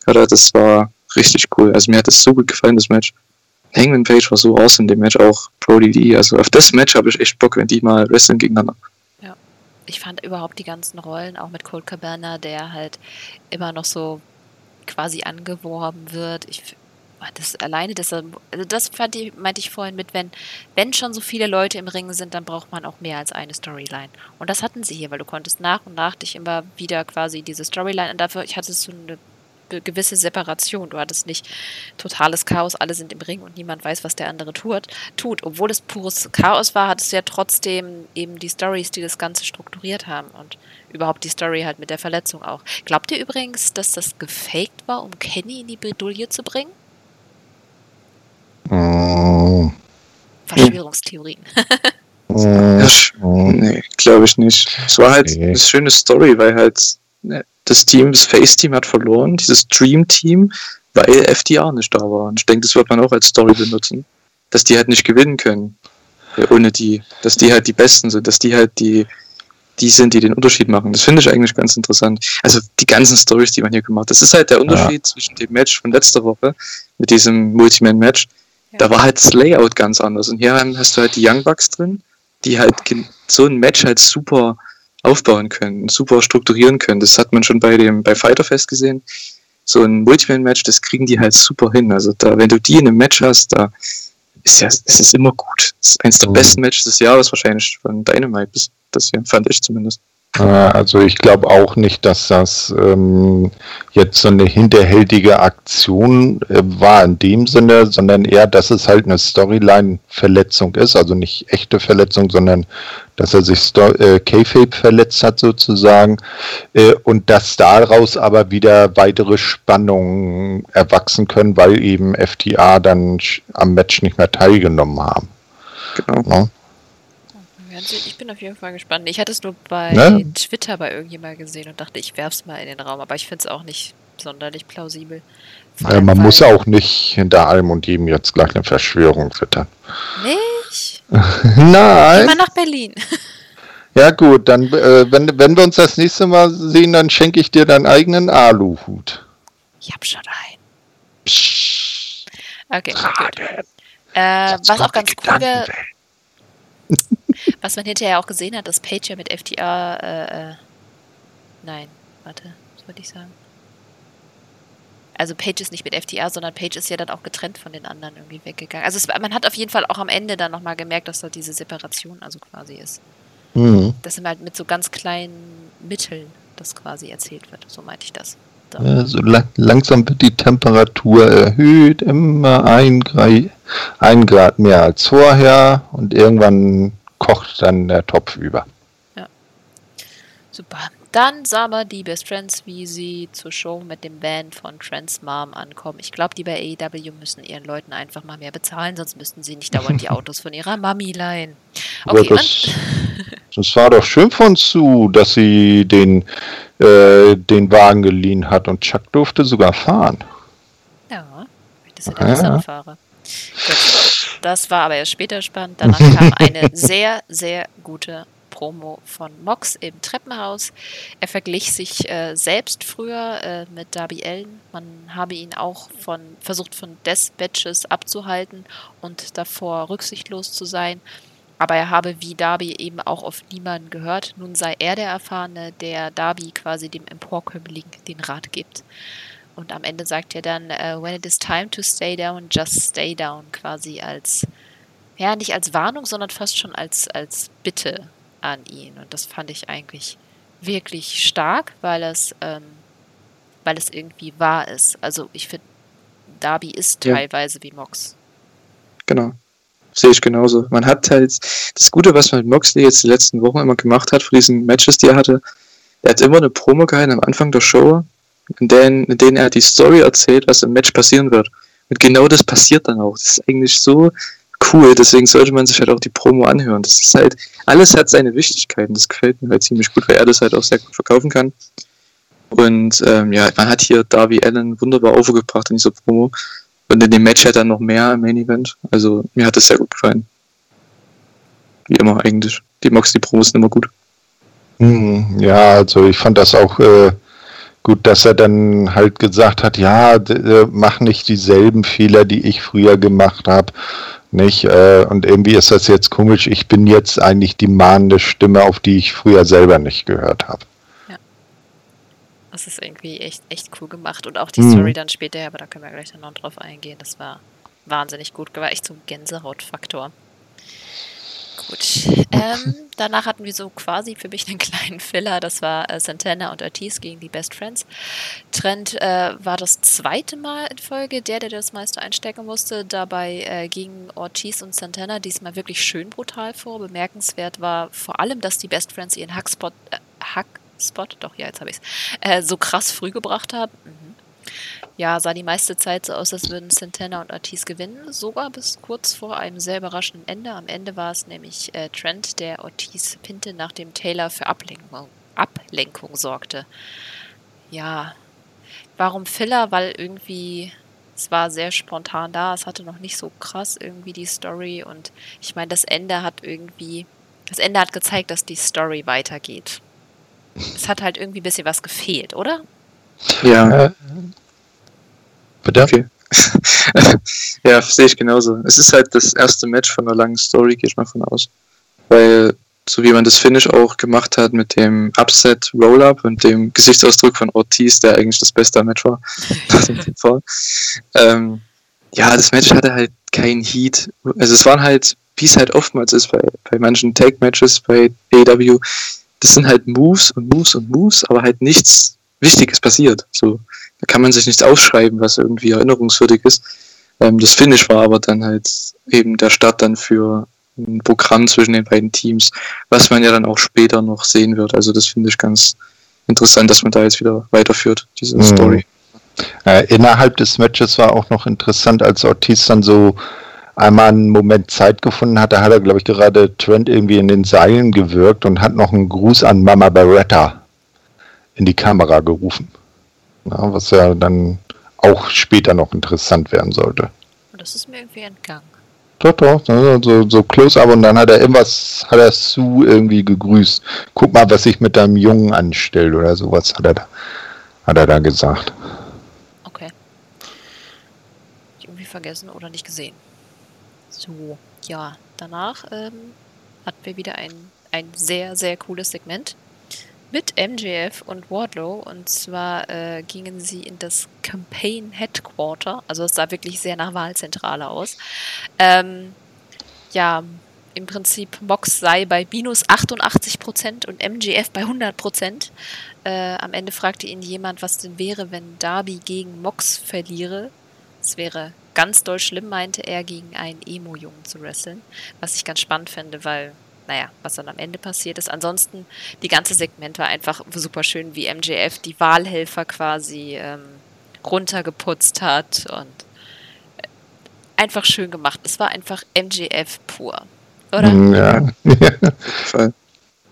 Gerade das war richtig cool. Also mir hat das so gut gefallen, das Match. Hangman Page war so awesome, dem Match auch Brody Lee. Also auf das Match habe ich echt Bock, wenn die mal wresteln gegeneinander. ich fand überhaupt die ganzen Rollen, auch mit Colt Cabana, der halt immer noch so quasi angeworben wird. Ich das alleine, das, also das fand ich, meinte ich vorhin mit, wenn, wenn schon so viele Leute im Ring sind, dann braucht man auch mehr als eine Storyline. Und das hatten sie hier, weil du konntest nach und nach dich immer wieder quasi diese Storyline und dafür hattest du eine gewisse Separation. Du hattest nicht totales Chaos, alle sind im Ring und niemand weiß, was der andere tut. tut. Obwohl es pures Chaos war, hattest du ja trotzdem eben die Stories, die das Ganze strukturiert haben und überhaupt die Story halt mit der Verletzung auch. Glaubt ihr übrigens, dass das gefaked war, um Kenny in die Bredouille zu bringen? Verschwörungstheorien. Ja, Nee, glaube ich nicht. Es war halt Nee. eine schöne Story, weil halt ne, das Team, das Face-Team hat verloren, dieses Dream-Team, weil FDR nicht da war. Und ich denke, das wird man auch als Story benutzen, dass die halt nicht gewinnen können ohne die, dass die halt die Besten sind, dass die halt die die sind, die den Unterschied machen. Das finde ich eigentlich ganz interessant. Also die ganzen Stories, die man hier gemacht hat. Das ist halt der Unterschied zwischen dem Match von letzter Woche mit diesem Multiman-Match. Ja. Da war halt das Layout ganz anders. Und hier hast du halt die Young Bucks drin, die halt so ein Match halt super aufbauen können, super strukturieren können. Das hat man schon bei dem bei Fighter Fest gesehen. So ein Multiman-Match, das kriegen die halt super hin. Also da, wenn du die in einem Match hast, da ist ja, es ist immer gut. Das ist eins der Mhm. besten Matches des Jahres wahrscheinlich von Dynamite bis das hier, fand ich zumindest. Äh, Also ich glaube auch nicht, dass das ähm, jetzt so eine hinterhältige Aktion äh, war in dem Sinne, sondern eher, dass es halt eine Storyline-Verletzung ist, also nicht echte Verletzung, sondern dass er sich Sto äh, Kayfabe verletzt hat sozusagen äh, und dass daraus aber wieder weitere Spannungen erwachsen können, weil eben FTA dann am Match nicht mehr teilgenommen haben. Genau. Ja. Ich bin auf jeden Fall gespannt. Ich hatte es nur bei Ne? Twitter bei irgendjemand gesehen und dachte, ich werf's mal in den Raum, aber ich finde es auch nicht sonderlich plausibel. Äh, man muss auch nicht hinter allem und jedem jetzt gleich eine Verschwörung füttern. Nicht? (laughs) Nein. Immer nach Berlin. (laughs) Ja gut, dann äh, wenn, wenn wir uns das nächste Mal sehen, dann schenke ich dir deinen eigenen Aluhut. Ich hab schon einen. Psst, Okay. Äh, was auch ganz cool wäre. Was man hinterher auch gesehen hat, dass Page ja mit FTA, äh, äh, nein, warte, was wollte ich sagen? Also Page ist nicht mit FTA, sondern Page ist ja dann auch getrennt von den anderen irgendwie weggegangen. Also es, man hat auf jeden Fall auch am Ende dann nochmal gemerkt, dass da diese Separation also quasi ist. Mhm. Dass halt mit so ganz kleinen Mitteln das quasi erzählt wird. So meinte ich das. So. Ja, so lang, langsam wird die Temperatur erhöht, immer ein, Grad, ein Grad mehr als vorher und irgendwann kocht dann der Topf über. Super. Dann sah man die Best Friends, wie sie zur Show mit dem Band von Trans Mom ankommen. Ich glaube, die bei AEW müssen ihren Leuten einfach mal mehr bezahlen, sonst müssten sie nicht dauernd die (laughs) Autos von ihrer Mami leihen. Okay, das, das war doch schön von Sue, dass sie den, äh, den Wagen geliehen hat und Chuck durfte sogar fahren. Ja, das sind ja Ja. Fahrer. Gut. Das war aber erst später spannend. Danach kam eine (laughs) sehr, sehr gute Promo von Mox im Treppenhaus. Er verglich sich äh, selbst früher äh, mit Darby Allen. Man habe ihn auch von versucht von Deathmatches abzuhalten und davor rücksichtslos zu sein. Aber er habe wie Darby eben auch auf niemanden gehört. Nun sei er der Erfahrene, der Darby quasi dem Emporkömmling den Rat gibt. Und am Ende sagt er dann, äh, when it is time to stay down, just stay down, quasi als, ja, nicht als Warnung, sondern fast schon als, als Bitte an ihn. Und das fand ich eigentlich wirklich stark, weil es, ähm, weil es irgendwie wahr ist. Also ich finde, Darby ist Ja. teilweise wie Mox. Genau. Sehe ich genauso. Man hat halt das Gute, was man mit Moxley jetzt die letzten Wochen immer gemacht hat, für diesen Matches, die er hatte. Er hat immer eine Promo gehalten am Anfang der Show, in denen, in denen er die Story erzählt, was im Match passieren wird. Und genau das passiert dann auch. Das ist eigentlich so cool. Deswegen sollte man sich halt auch die Promo anhören. Das ist halt, alles hat seine Wichtigkeiten. Das gefällt mir halt ziemlich gut, weil er das halt auch sehr gut verkaufen kann. Und ähm, ja, man hat hier Darby Allen wunderbar overgebracht in dieser Promo. Und in dem Match hat er noch mehr im Main Event. Also mir hat das sehr gut gefallen. Wie immer eigentlich. Die Moxley-Promos sind immer gut. Hm, Ja, also ich fand das auch äh, gut, dass er dann halt gesagt hat, ja, äh, mach nicht dieselben Fehler, die ich früher gemacht habe. Nicht, äh, und irgendwie ist das jetzt komisch. Ich bin jetzt eigentlich die mahnende Stimme, auf die ich früher selber nicht gehört habe. Das ist irgendwie echt, echt cool gemacht. Und auch die Mhm. Story dann später, aber da können wir gleich dann noch drauf eingehen. Das war wahnsinnig gut. War echt so ein Gänsehautfaktor. Gut. Ähm, danach hatten wir so quasi für mich einen (laughs) kleinen Filler. Das war äh, Santana und Ortiz gegen die Best Friends. Trent äh, war das zweite Mal in Folge der, der das meiste einstecken musste. Dabei äh, gingen Ortiz und Santana diesmal wirklich schön brutal vor. Bemerkenswert war vor allem, dass die Best Friends ihren Hackspot, äh, Hackspot, doch, ja, jetzt habe ich es, äh, so krass früh gebracht haben. Mhm. Ja, sah die meiste Zeit so aus, als würden Santana und Ortiz gewinnen, sogar bis kurz vor einem sehr überraschenden Ende. Am Ende war es nämlich äh, Trent, der Ortiz pinte, nachdem Taylor für Ablenkung, Ablenkung sorgte. Ja, warum Filler? Weil irgendwie es war sehr spontan da, es hatte noch nicht so krass irgendwie die Story und ich meine, das Ende hat irgendwie, das Ende hat gezeigt, dass die Story weitergeht. Es hat halt irgendwie ein bisschen was gefehlt, oder? Ja, Äh, bitte? okay. (laughs) ja, sehe ich genauso. Es ist halt das erste Match von einer langen Story, gehe ich mal von aus. Weil, so wie man das Finish auch gemacht hat mit dem Upset Roll-Up und dem Gesichtsausdruck von Ortiz, der eigentlich das beste Match war, nach dem TV. Ähm, ja, das Match hatte halt keinen Heat. Also es waren halt, wie es halt oftmals ist bei, bei manchen Tag-Matches bei AEW, das sind halt Moves und Moves und Moves, aber halt nichts Wichtiges passiert. So, da kann man sich nichts aufschreiben, was irgendwie erinnerungswürdig ist. Ähm, das Finish war aber dann halt eben der Start dann für ein Programm zwischen den beiden Teams, was man ja dann auch später noch sehen wird. Also das finde ich ganz interessant, dass man da jetzt wieder weiterführt, diese Mhm. Story. Äh, innerhalb des Matches war auch noch interessant, als Ortiz dann so einmal einen Moment Zeit gefunden hat, da hat er, glaube ich, gerade Trent irgendwie in den Seilen gewirkt und hat noch einen Gruß an Mama Beretta in die Kamera gerufen. Ja, was ja dann auch später noch interessant werden sollte. Das ist mir irgendwie entgangen. Doch, doch, so, so close-up und dann hat er irgendwas, hat er Sue irgendwie gegrüßt. Guck mal, was ich mit deinem Jungen anstelle oder sowas hat er da, hat er da gesagt. Okay. Ich irgendwie vergessen oder nicht gesehen. So, ja, danach ähm, hatten wir wieder ein, ein sehr, sehr cooles Segment mit MJF und Wardlow. Und zwar äh, gingen sie in das Campaign Headquarter. Also es sah wirklich sehr nach Wahlzentrale aus. Ähm, ja, im Prinzip Mox sei bei minus 88% und MJF bei 100%. Äh, am Ende fragte ihn jemand, was denn wäre, wenn Darby gegen Mox verliere. Es wäre ganz doll schlimm, meinte er, gegen einen Emo-Jungen zu wresteln. Was ich ganz spannend finde, weil naja, was dann am Ende passiert ist. Ansonsten, die ganze Segment war einfach super schön, wie MJF die Wahlhelfer quasi ähm, runtergeputzt hat und äh, einfach schön gemacht. Es war einfach MJF pur, oder? Mm, ja, (laughs)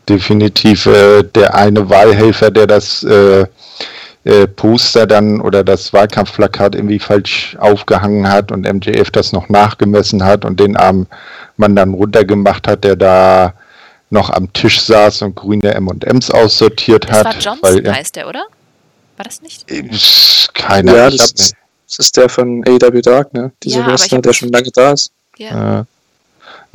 definitiv äh, der eine Wahlhelfer, der das äh, äh, Poster dann oder das Wahlkampfplakat irgendwie falsch aufgehangen hat und MJF das noch nachgemessen hat und den armen Mann dann runtergemacht hat, der da noch am Tisch saß und grüne M&M's aussortiert das hat. Das war Johnson, weil, heißt der, oder? War das nicht? Keine ja, das, das, ist der von AW Dark, ne? Dieser ja, Wrestler, der schon lange da ist. Ja.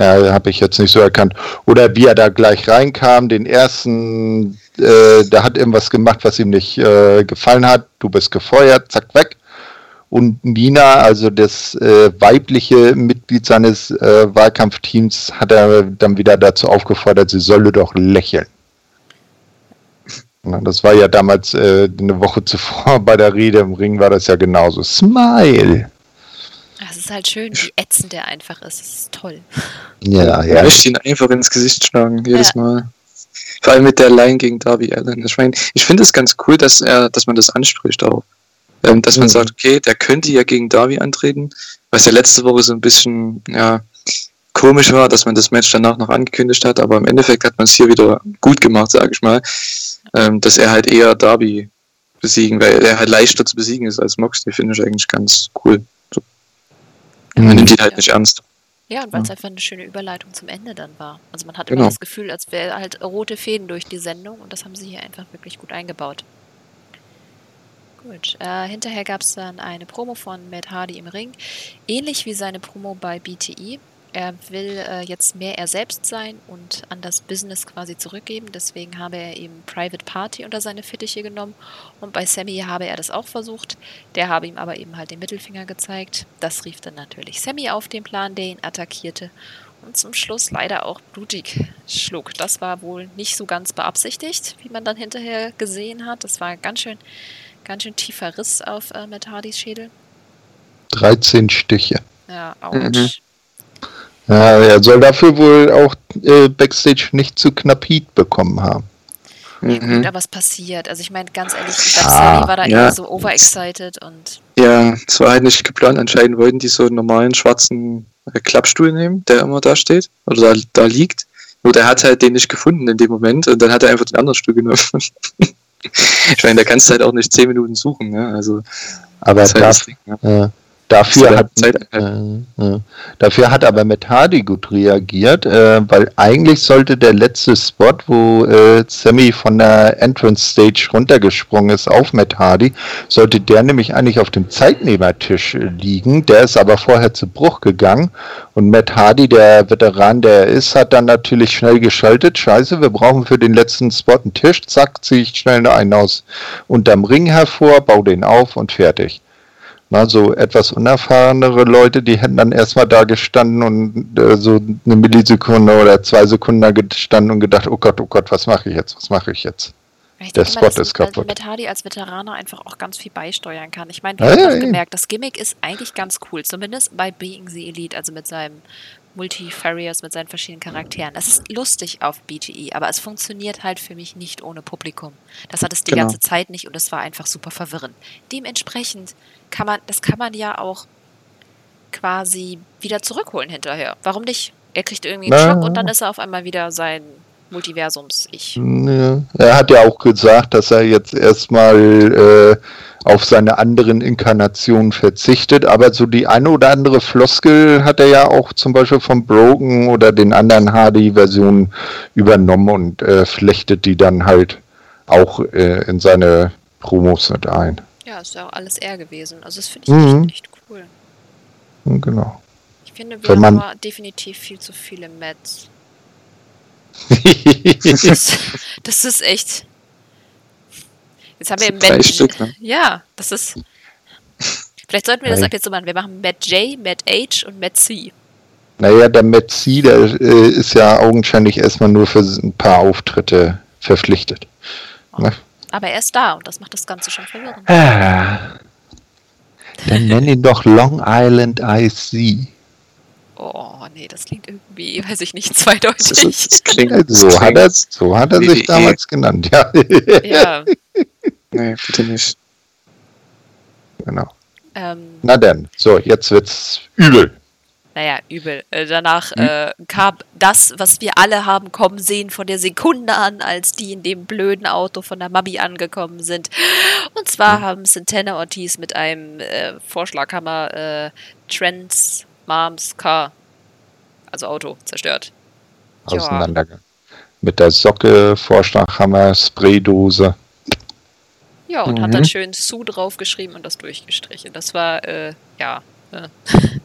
Ja, habe ich jetzt nicht so erkannt. Oder wie er da gleich reinkam, den ersten, äh, der hat irgendwas gemacht, was ihm nicht äh, gefallen hat. Du bist gefeuert, zack, weg. Und Nina, also das äh, weibliche Mitglied seines äh, Wahlkampfteams, hat er dann wieder dazu aufgefordert, sie solle doch lächeln. Das war ja damals äh, eine Woche (laughs) zuvor bei der Rede im Ring, war das ja genauso. Smile! Es ist halt schön, wie ätzend der einfach ist. Das ist toll. Ja, ja. Ich ihn einfach ins Gesicht schlagen, jedes ja. Mal. Vor allem mit der Line gegen Darby Allen. Ich, mein, ich finde es ganz cool, dass er, dass man das anspricht auch. Ähm, dass mhm. man sagt, okay, der könnte ja gegen Darby antreten, was ja letzte Woche so ein bisschen, ja, komisch war, dass man das Match danach noch angekündigt hat, aber im Endeffekt hat man es hier wieder gut gemacht, sage ich mal, ähm, dass er halt eher Darby besiegen, weil er halt leichter zu besiegen ist als Moxley, finde ich eigentlich ganz cool. Man nimmt ihn halt nicht ernst. Ja, und weil es einfach eine schöne Überleitung zum Ende dann war. Also man hatte genau. immer das Gefühl, als wäre halt rote Fäden durch die Sendung und das haben sie hier einfach wirklich gut eingebaut. Gut, äh, hinterher gab es dann eine Promo von Matt Hardy im Ring, ähnlich wie seine Promo bei BTE. Er will äh, jetzt mehr er selbst sein und an das Business quasi zurückgeben. Deswegen habe er eben Private Party unter seine Fittiche genommen. Und bei Sammy habe er das auch versucht. Der habe ihm aber eben halt den Mittelfinger gezeigt. Das rief dann natürlich Sammy auf den Plan, der ihn attackierte. Und zum Schluss leider auch blutig schlug. Das war wohl nicht so ganz beabsichtigt, wie man dann hinterher gesehen hat. Das war ganz schön, ganz schön tiefer Riss auf äh, Matt Hardys Schädel. 13 Stiche. Ja, ouch. Mhm. Ja, er soll dafür wohl auch äh, Backstage nicht zu knapp Heat bekommen haben. Ja, mhm. gut, aber was passiert? Also ich meine, ganz ehrlich, ich glaube, Sammy war da ja. eher so overexcited und... Ja, es war halt nicht geplant. Anscheinend wollten die so einen normalen schwarzen äh, Klappstuhl nehmen, der immer da steht, oder da, da liegt. Nur der hat halt den nicht gefunden in dem Moment und dann hat er einfach den anderen Stuhl genommen. (laughs) ich meine, da kannst du halt auch nicht zehn Minuten suchen, ne? Also, aber das, das, Ding, ja. Dafür hat, äh, äh, dafür hat aber mit Hardy gut reagiert, äh, weil eigentlich sollte der letzte Spot, wo äh, Sammy von der Entrance Stage runtergesprungen ist auf Matt Hardy, sollte der nämlich eigentlich auf dem Zeitnehmertisch liegen. Der ist aber vorher zu Bruch gegangen und Matt Hardy, der Veteran, der er ist, hat dann natürlich schnell geschaltet. Scheiße, wir brauchen für den letzten Spot einen Tisch. Zack, ziehe ich schnell einen aus unterm Ring hervor, baue den auf und fertig. Na, so etwas unerfahrenere Leute, die hätten dann erstmal da gestanden und äh, so eine Millisekunde oder zwei Sekunden da gestanden und gedacht, oh Gott, oh Gott, was mache ich jetzt, was mache ich jetzt? Ich der Spot ist kaputt. Mit Hardy als Veteraner einfach auch ganz viel beisteuern kann. Ich meine, du ja, hast ja, gemerkt, das Gimmick ist eigentlich ganz cool, zumindest bei Being the Elite, also mit seinem Multifarious, mit seinen verschiedenen Charakteren. Es ist lustig auf BTE, aber es funktioniert halt für mich nicht ohne Publikum. Das hat es die genau. ganze Zeit nicht und es war einfach super verwirrend. Dementsprechend kann man, das kann man ja auch quasi wieder zurückholen hinterher. Warum nicht? Er kriegt irgendwie Na. einen Schock und dann ist er auf einmal wieder sein Multiversums-Ich. Er hat ja auch gesagt, dass er jetzt erstmal äh, auf seine anderen Inkarnationen verzichtet, aber so die eine oder andere Floskel hat er ja auch zum Beispiel vom Broken oder den anderen HD-Versionen übernommen und äh, flechtet die dann halt auch äh, in seine Promos mit ein. Ja, ist ja auch alles er gewesen. Also das finde ich Mhm. echt, echt cool. Genau. Ich finde, wir haben definitiv viel zu viele Mets. (laughs) Das, das ist echt. Jetzt haben wir Drei Matt. Stück, ne? Ja, das ist. Vielleicht sollten wir das ab jetzt so machen. Wir machen Matt J, Matt H und Matt C. Naja, der Metzi, der äh, ist ja augenscheinlich erstmal nur für ein paar Auftritte verpflichtet. Ne? Aber er ist da und das macht das Ganze schon verwirrend. Ah. Dann nenn ihn doch Long Island IC. Oh, nee, das klingt irgendwie, (laughs) weiß ich nicht, Das, zweideutig. ist, das klingt. das (laughs) So hat klingt- er, so hat er sich WWE. damals genannt, ja. ja, (laughs) Nee, bitte nicht. genau. ähm, Na denn, so, jetzt wird's übel. naja, übel. Äh, danach Hm? äh, kam das, was wir alle haben kommen sehen, von der Sekunde an, als die in dem blöden Auto von der Mabi angekommen sind. Und Hm. zwar haben Santana Ortiz mit einem äh, Vorschlaghammer äh, Trans Moms Car, also Auto, zerstört. Ja. Auseinandergegangen. Mit der Socke, Vorschlaghammer, Spraydose. Ja, und hat Mhm. dann schön Sue draufgeschrieben und das durchgestrichen. Das war, äh, ja. Äh. (laughs)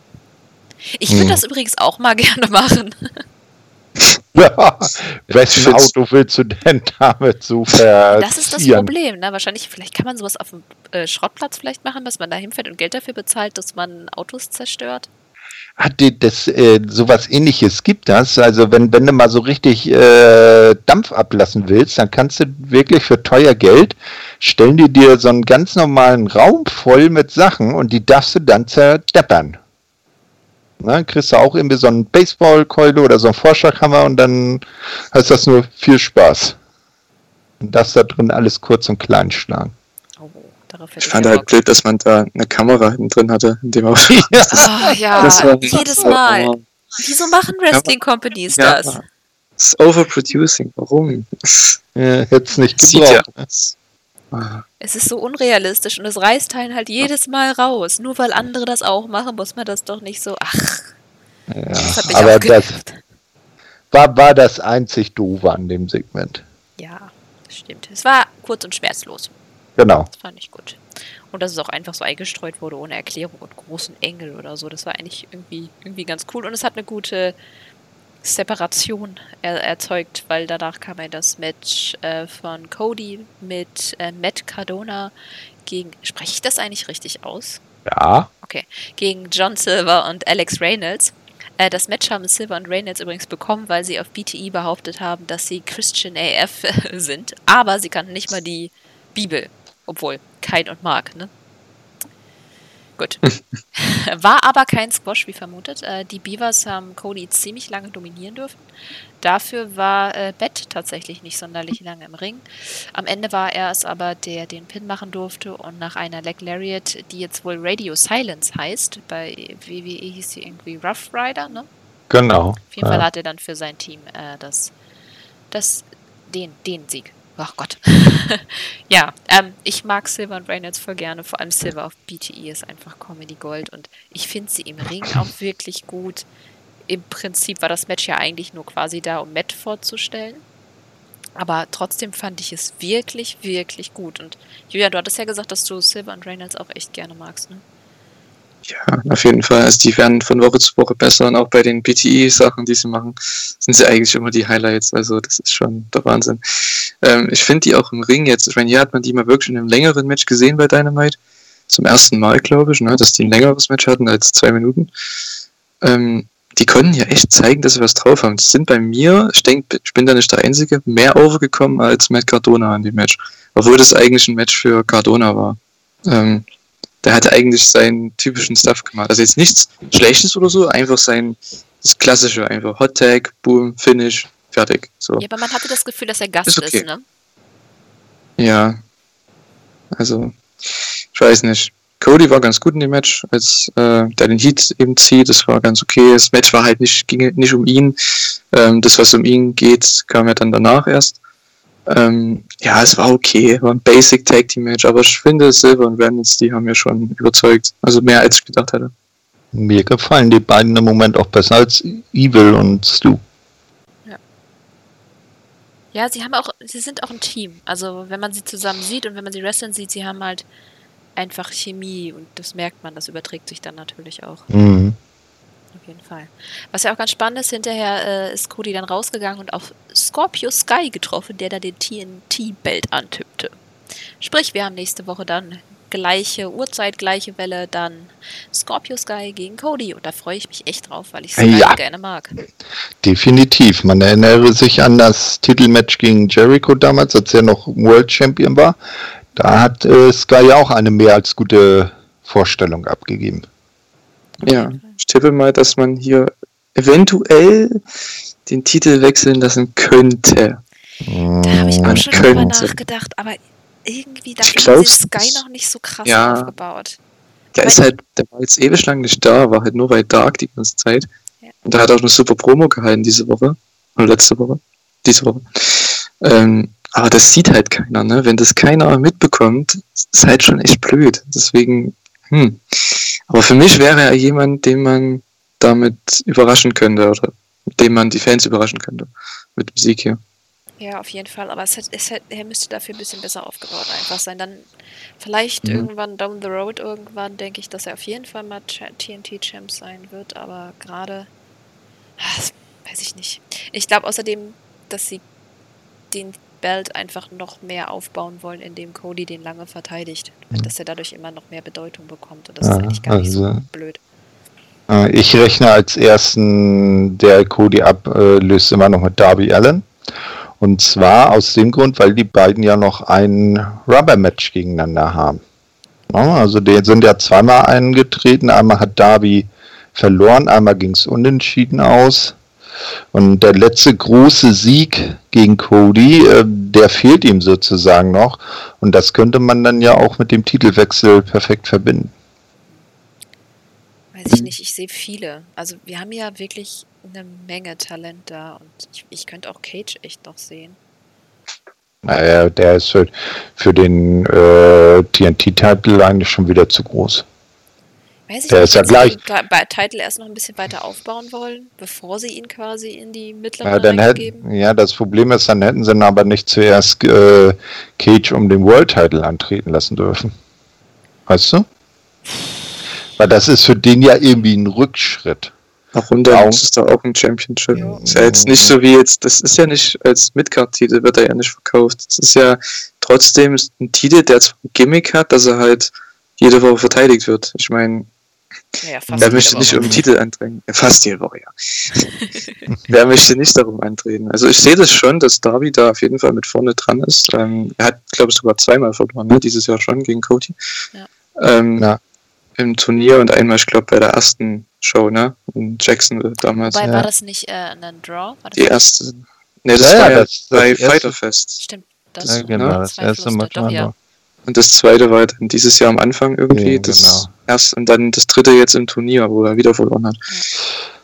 Ich würde Mhm. das übrigens auch mal (laughs) gerne machen. (laughs) Ja, wessen Auto willst du denn damit so verzieren? Das ist das Problem, ne? Wahrscheinlich, vielleicht kann man sowas auf dem äh, Schrottplatz vielleicht machen, dass man da hinfährt und Geld dafür bezahlt, dass man Autos zerstört. Hat die das äh, sowas ähnliches gibt das? Also wenn, wenn du mal so richtig äh, Dampf ablassen willst, dann kannst du wirklich für teuer Geld stellen die dir so einen ganz normalen Raum voll mit Sachen und die darfst du dann zerdeppern. Ne, kriegst du auch irgendwie so einen Baseballkeule oder so einen Vorschlaghammer und dann heißt das nur viel Spaß. Und das da drin alles kurz und klein schlagen. Oh, darauf hätte Ich fand ja halt blöd, dass man da eine Kamera hinten drin hatte, in dem Auto. (laughs) Ja, (laughs) Das war- jedes Oh, Mal. oh. Wieso machen Wrestling Companies Ja, das? das ist overproducing. Warum? (laughs) Äh, Hätt's nicht Das ja gebraucht. Ah, Es ist so unrealistisch und es reißt einen halt jedes Mal raus. Nur weil andere das auch machen, muss man das doch nicht so. Ach, das Ja, aber das war, war das einzig Doofe an dem Segment. Ja, das stimmt. Es war kurz und schmerzlos. Genau. Das fand ich gut. Und dass es auch einfach so eingestreut wurde ohne Erklärung und großen Engel oder so. Das war eigentlich irgendwie, irgendwie ganz cool. Und es hat eine gute Separation er erzeugt, weil danach kam ja das Match äh, von Cody mit äh, Matt Cardona gegen. Spreche ich das eigentlich richtig aus? Ja. Okay. Gegen John Silver und Alex Reynolds. Äh, das Match haben Silver und Reynolds übrigens bekommen, weil sie auf BTE behauptet haben, dass sie Christian AF (laughs) sind. Aber sie kannten nicht mal die Bibel. Obwohl, Kain und Mark, ne? Gut. (laughs) War aber kein Squash, wie vermutet. Äh, die Beavers haben Cody ziemlich lange dominieren dürfen. Dafür war äh, Bett tatsächlich nicht sonderlich lange im Ring. Am Ende war er es aber, der den Pin machen durfte und nach einer Leg Lariat, die jetzt wohl Radio Silence heißt, bei WWE hieß sie irgendwie Rough Rider, ne? Genau. Auf jeden Fall ja. hat er dann für sein Team äh, das, das, den, den Sieg. Ach Gott. (laughs) ja, ähm, ich mag Silver und Reynolds voll gerne. Vor allem Silver auf BTE ist einfach Comedy Gold und ich finde sie im Ring auch (laughs) wirklich gut. Im Prinzip war das Match ja eigentlich nur quasi da, um Matt vorzustellen. Aber trotzdem fand ich es wirklich, wirklich gut. Und Julia, du hattest ja gesagt, dass du Silver und Reynolds auch echt gerne magst, ne? Ja, auf jeden Fall. Also die werden von Woche zu Woche besser und auch bei den BTE-Sachen, die sie machen, sind sie eigentlich immer die Highlights. Also das ist schon der Wahnsinn. Ähm, ich finde die auch im Ring jetzt, ich meine, hier hat man die mal wirklich in einem längeren Match gesehen bei Dynamite. Zum ersten Mal, glaube ich, ne, dass die ein längeres Match hatten als zwei Minuten. Ähm, die konnten ja echt zeigen, dass sie was drauf haben. Die sind bei mir, ich denke, ich bin da nicht der Einzige, mehr overgekommen als Matt Cardona an dem Match. Obwohl das eigentlich ein Match für Cardona war. Ähm, der hatte eigentlich seinen typischen Stuff gemacht. Also jetzt nichts Schlechtes oder so, einfach sein das Klassische, einfach Hot Tag, Boom, Finish, fertig. So. Ja, aber man hatte das Gefühl, dass er Gast Ist ist, okay. ne? Ja. Also, ich weiß nicht. Cody war ganz gut in dem Match, als äh, der den Heat eben zieht. Das war ganz okay. Das Match war halt nicht, ging nicht um ihn. Ähm, das, was um ihn geht, kam ja dann danach erst. Ähm, ja, es war okay. War ein Basic Tag Team Match, aber ich finde Silver und Reynolds, die haben mir schon überzeugt. Also mehr als ich gedacht hätte. Mir gefallen die beiden im Moment auch besser als Evil und Stu. Ja, sie haben auch, sie sind auch ein Team. Also wenn man sie zusammen sieht und wenn man sie wrestlen sieht, sie haben halt einfach Chemie und das merkt man, das überträgt sich dann natürlich auch. Mhm. Auf jeden Fall. Was ja auch ganz spannend ist, hinterher äh, ist Cody dann rausgegangen und auf Scorpio Sky getroffen, der da den TNT-Belt antippte. Sprich, wir haben nächste Woche dann gleiche Uhrzeit, gleiche Welle, dann Scorpio Sky gegen Cody. Und da freue ich mich echt drauf, weil ich Sky Ja. gerne mag. Definitiv. Man erinnere sich an das Titelmatch gegen Jericho damals, als er noch World Champion war. Da hat äh, Sky ja auch eine mehr als gute Vorstellung abgegeben. Ja, ich tippe mal, dass man hier eventuell den Titel wechseln lassen könnte. Da habe ich auch schon drüber nachgedacht, aber irgendwie dafür Ich glaub's Sky noch nicht so krass Ja. aufgebaut. Der ist halt, der war jetzt ewig lang nicht da, war halt nur bei Dark die ganze Zeit. Ja. Und der hat auch eine super Promo gehalten diese Woche. Oder letzte Woche. Diese Woche. Ähm, aber das sieht halt keiner, ne? Wenn das keiner mitbekommt, ist halt schon echt blöd. Deswegen, hm. Aber für mich wäre er jemand, den man damit überraschen könnte, oder mit dem man die Fans überraschen könnte. Mit dem Sieg hier. Ja, auf jeden Fall. Aber es hat, es hat, er müsste dafür ein bisschen besser aufgebaut einfach sein. Dann vielleicht Mhm. irgendwann down the road, irgendwann denke ich, dass er auf jeden Fall mal TNT-Champ sein wird. Aber gerade, ah, weiß ich nicht. Ich glaube außerdem, dass sie den Belt einfach noch mehr aufbauen wollen, indem Cody den lange verteidigt. Dass er dadurch immer noch mehr Bedeutung bekommt. Und das ist Ja, eigentlich gar nicht so also- blöd. Äh, Ich rechne als ersten, der Cody ablöst, immer noch mit Darby Allen. Und zwar aus dem Grund, weil die beiden ja noch ein Rubber-Match gegeneinander haben. Also die sind ja zweimal eingetreten. Einmal hat Darby verloren, einmal ging es unentschieden aus. Und der letzte große Sieg gegen Cody, äh, der fehlt ihm sozusagen noch. Und das könnte man dann ja auch mit dem Titelwechsel perfekt verbinden. Weiß ich nicht, ich sehe viele. Also wir haben ja wirklich eine Menge Talent da und ich, ich könnte auch Cage echt noch sehen. Naja, der ist für, für den äh, TNT-Titel eigentlich schon wieder zu groß. Weiß ich Der nicht, ist ja gleich. den bei Titel erst noch ein bisschen weiter aufbauen wollen, bevor sie ihn quasi in die mittlere Ja, hätten, geben. ja, das Problem ist, dann hätten sie ihn aber nicht zuerst äh, Cage um den World-Title antreten lassen dürfen. Weißt du? Weil das ist für den ja irgendwie ein Rückschritt. Warum? Das ist doch auch ein Championship. Ja. Ist ja jetzt nicht so wie jetzt, das ist ja nicht als Midcard-Titel, wird er ja nicht verkauft. Das ist ja trotzdem ein Titel, der zwar ein Gimmick hat, dass er halt jede Woche verteidigt wird. Ich meine, Ja, fast wer möchte nicht um den Titel antreten? Fast jede Woche, ja. (laughs) wer möchte nicht darum antreten? Also ich sehe das schon, dass Darby da auf jeden Fall mit vorne dran ist. Ähm, er hat, glaube ich, sogar zweimal verloren, ne? dieses Jahr schon gegen Cody. Ja. Ähm, Ja. Im Turnier und einmal, ich glaube, bei der ersten Show, ne? In Jacksonville damals. Wobei, ja. war das nicht äh, ein Draw? War das Die erste. Ne, das Ja, war ja das- das bei erste- Fighterfest. Stimmt. Das, Das- Ja, genau, ne? das erste Mal doch, ja. Und das zweite war dann dieses Jahr am Anfang irgendwie. Ja, das genau. erst und dann das dritte jetzt im Turnier, wo er wieder verloren hat.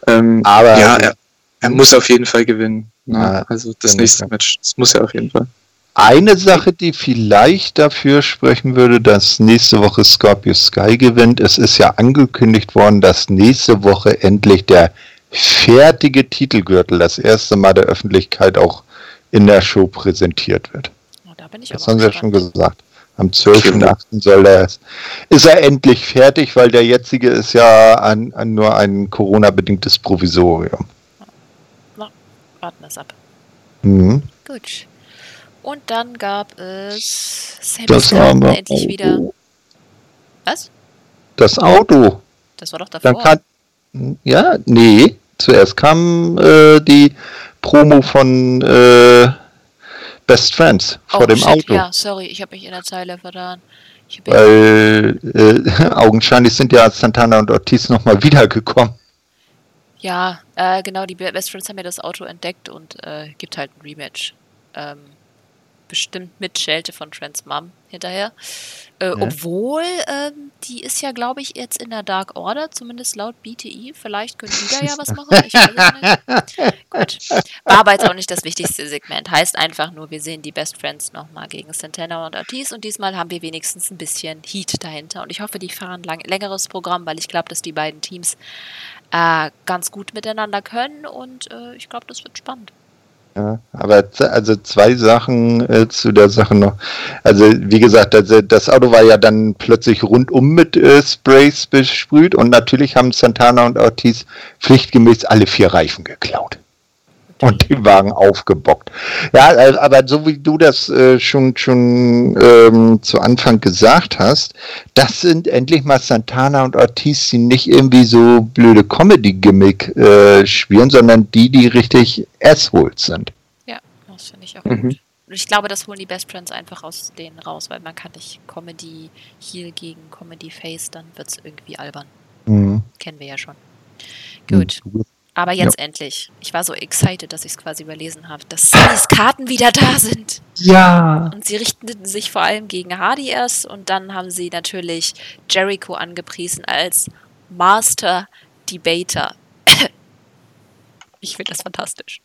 Ähm, Aber ja, er, er muss auf jeden Fall gewinnen. Ne? Ja, also das genau. nächste Match, das muss er auf jeden Fall. Eine Sache, die vielleicht dafür sprechen würde, dass nächste Woche Scorpio Sky gewinnt. Es ist ja angekündigt worden, dass nächste Woche endlich der fertige Titelgürtel das erste Mal der Öffentlichkeit auch in der Show präsentiert wird. Oh, da bin ich Das haben sie ja schon gesagt. Am 12.8. soll er, ist er endlich fertig, weil der jetzige ist ja an, an nur ein Corona-bedingtes Provisorium. Warten wir es ab. Mhm. Gut. Und dann gab es Sammy Das aber endlich wieder. Was? Das Auto. Das war doch Dann davor. kann, ja, nee, zuerst kam äh, die Promo von äh, Best Friends vor oh, dem shit, Auto. Ja, sorry, ich habe mich in der Zeile vertan. Weil äh, (laughs) augenscheinlich sind ja Santana und Ortiz nochmal (laughs) wiedergekommen. ja äh, genau, die Best Friends haben ja das Auto entdeckt und äh, gibt halt ein Rematch. Ähm, bestimmt mit Schelte von Trents Mom hinterher. Äh, ja. Obwohl, ähm, die ist ja, glaube ich, jetzt in der Dark Order, zumindest laut BTI. Vielleicht können die da ja was machen. Ich weiß es nicht. (laughs) Gut. War aber jetzt auch nicht das wichtigste Segment. Heißt einfach nur, wir sehen die Best Friends nochmal gegen Santana und Ortiz und diesmal haben wir wenigstens ein bisschen Heat dahinter. Und ich hoffe, die fahren lang, längeres Programm, weil ich glaube, dass die beiden Teams äh, ganz gut miteinander können und äh, ich glaube, das wird spannend. Ja, aber also zwei Sachen äh, zu der Sache noch. Also wie gesagt, das, das, Auto war ja dann plötzlich rundum mit äh, Sprays besprüht und natürlich haben Santana und Ortiz pflichtgemäß alle vier Reifen geklaut (laughs) und die Wagen aufgebockt. Ja, äh, aber so wie du das äh, schon schon ähm, zu Anfang gesagt hast, das sind endlich mal Santana und Ortiz, die nicht irgendwie so blöde Comedy-Gimmick äh, spielen, sondern die, die richtig Assholes sind. Ja, das finde ich auch mhm. gut. Und ich glaube, das holen die Best Friends einfach aus denen raus, weil man kann nicht Comedy Heel gegen Comedy Face, dann wird es irgendwie albern. Mhm. Kennen wir ja schon. Gut. Mhm. Aber jetzt ja. endlich. Ich war so excited, dass ich es quasi überlesen habe, dass Sunnys Karten wieder da sind. Ja. Und sie richteten sich vor allem gegen Hardy erst und dann haben sie natürlich Jericho angepriesen als Master Debater. ich finde das fantastisch.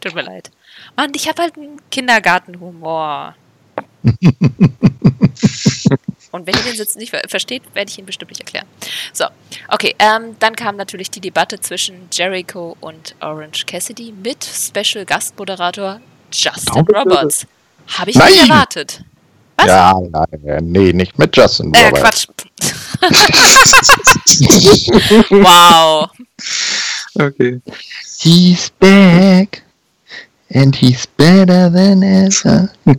Tut mir leid. Mann, ich habe halt einen Kindergartenhumor. (laughs) Und wenn ihr den Sitz nicht versteht, werde ich ihn bestimmt nicht erklären. So, okay, ähm, dann kam natürlich die Debatte zwischen Jericho und Orange Cassidy mit Special Gastmoderator Justin Roberts. Habe ich nein. nicht erwartet. Was? Ja, nein, nee, nicht mit Justin äh, Quatsch. (laughs) wow. Okay. He's back. And he's better than ever. (laughs)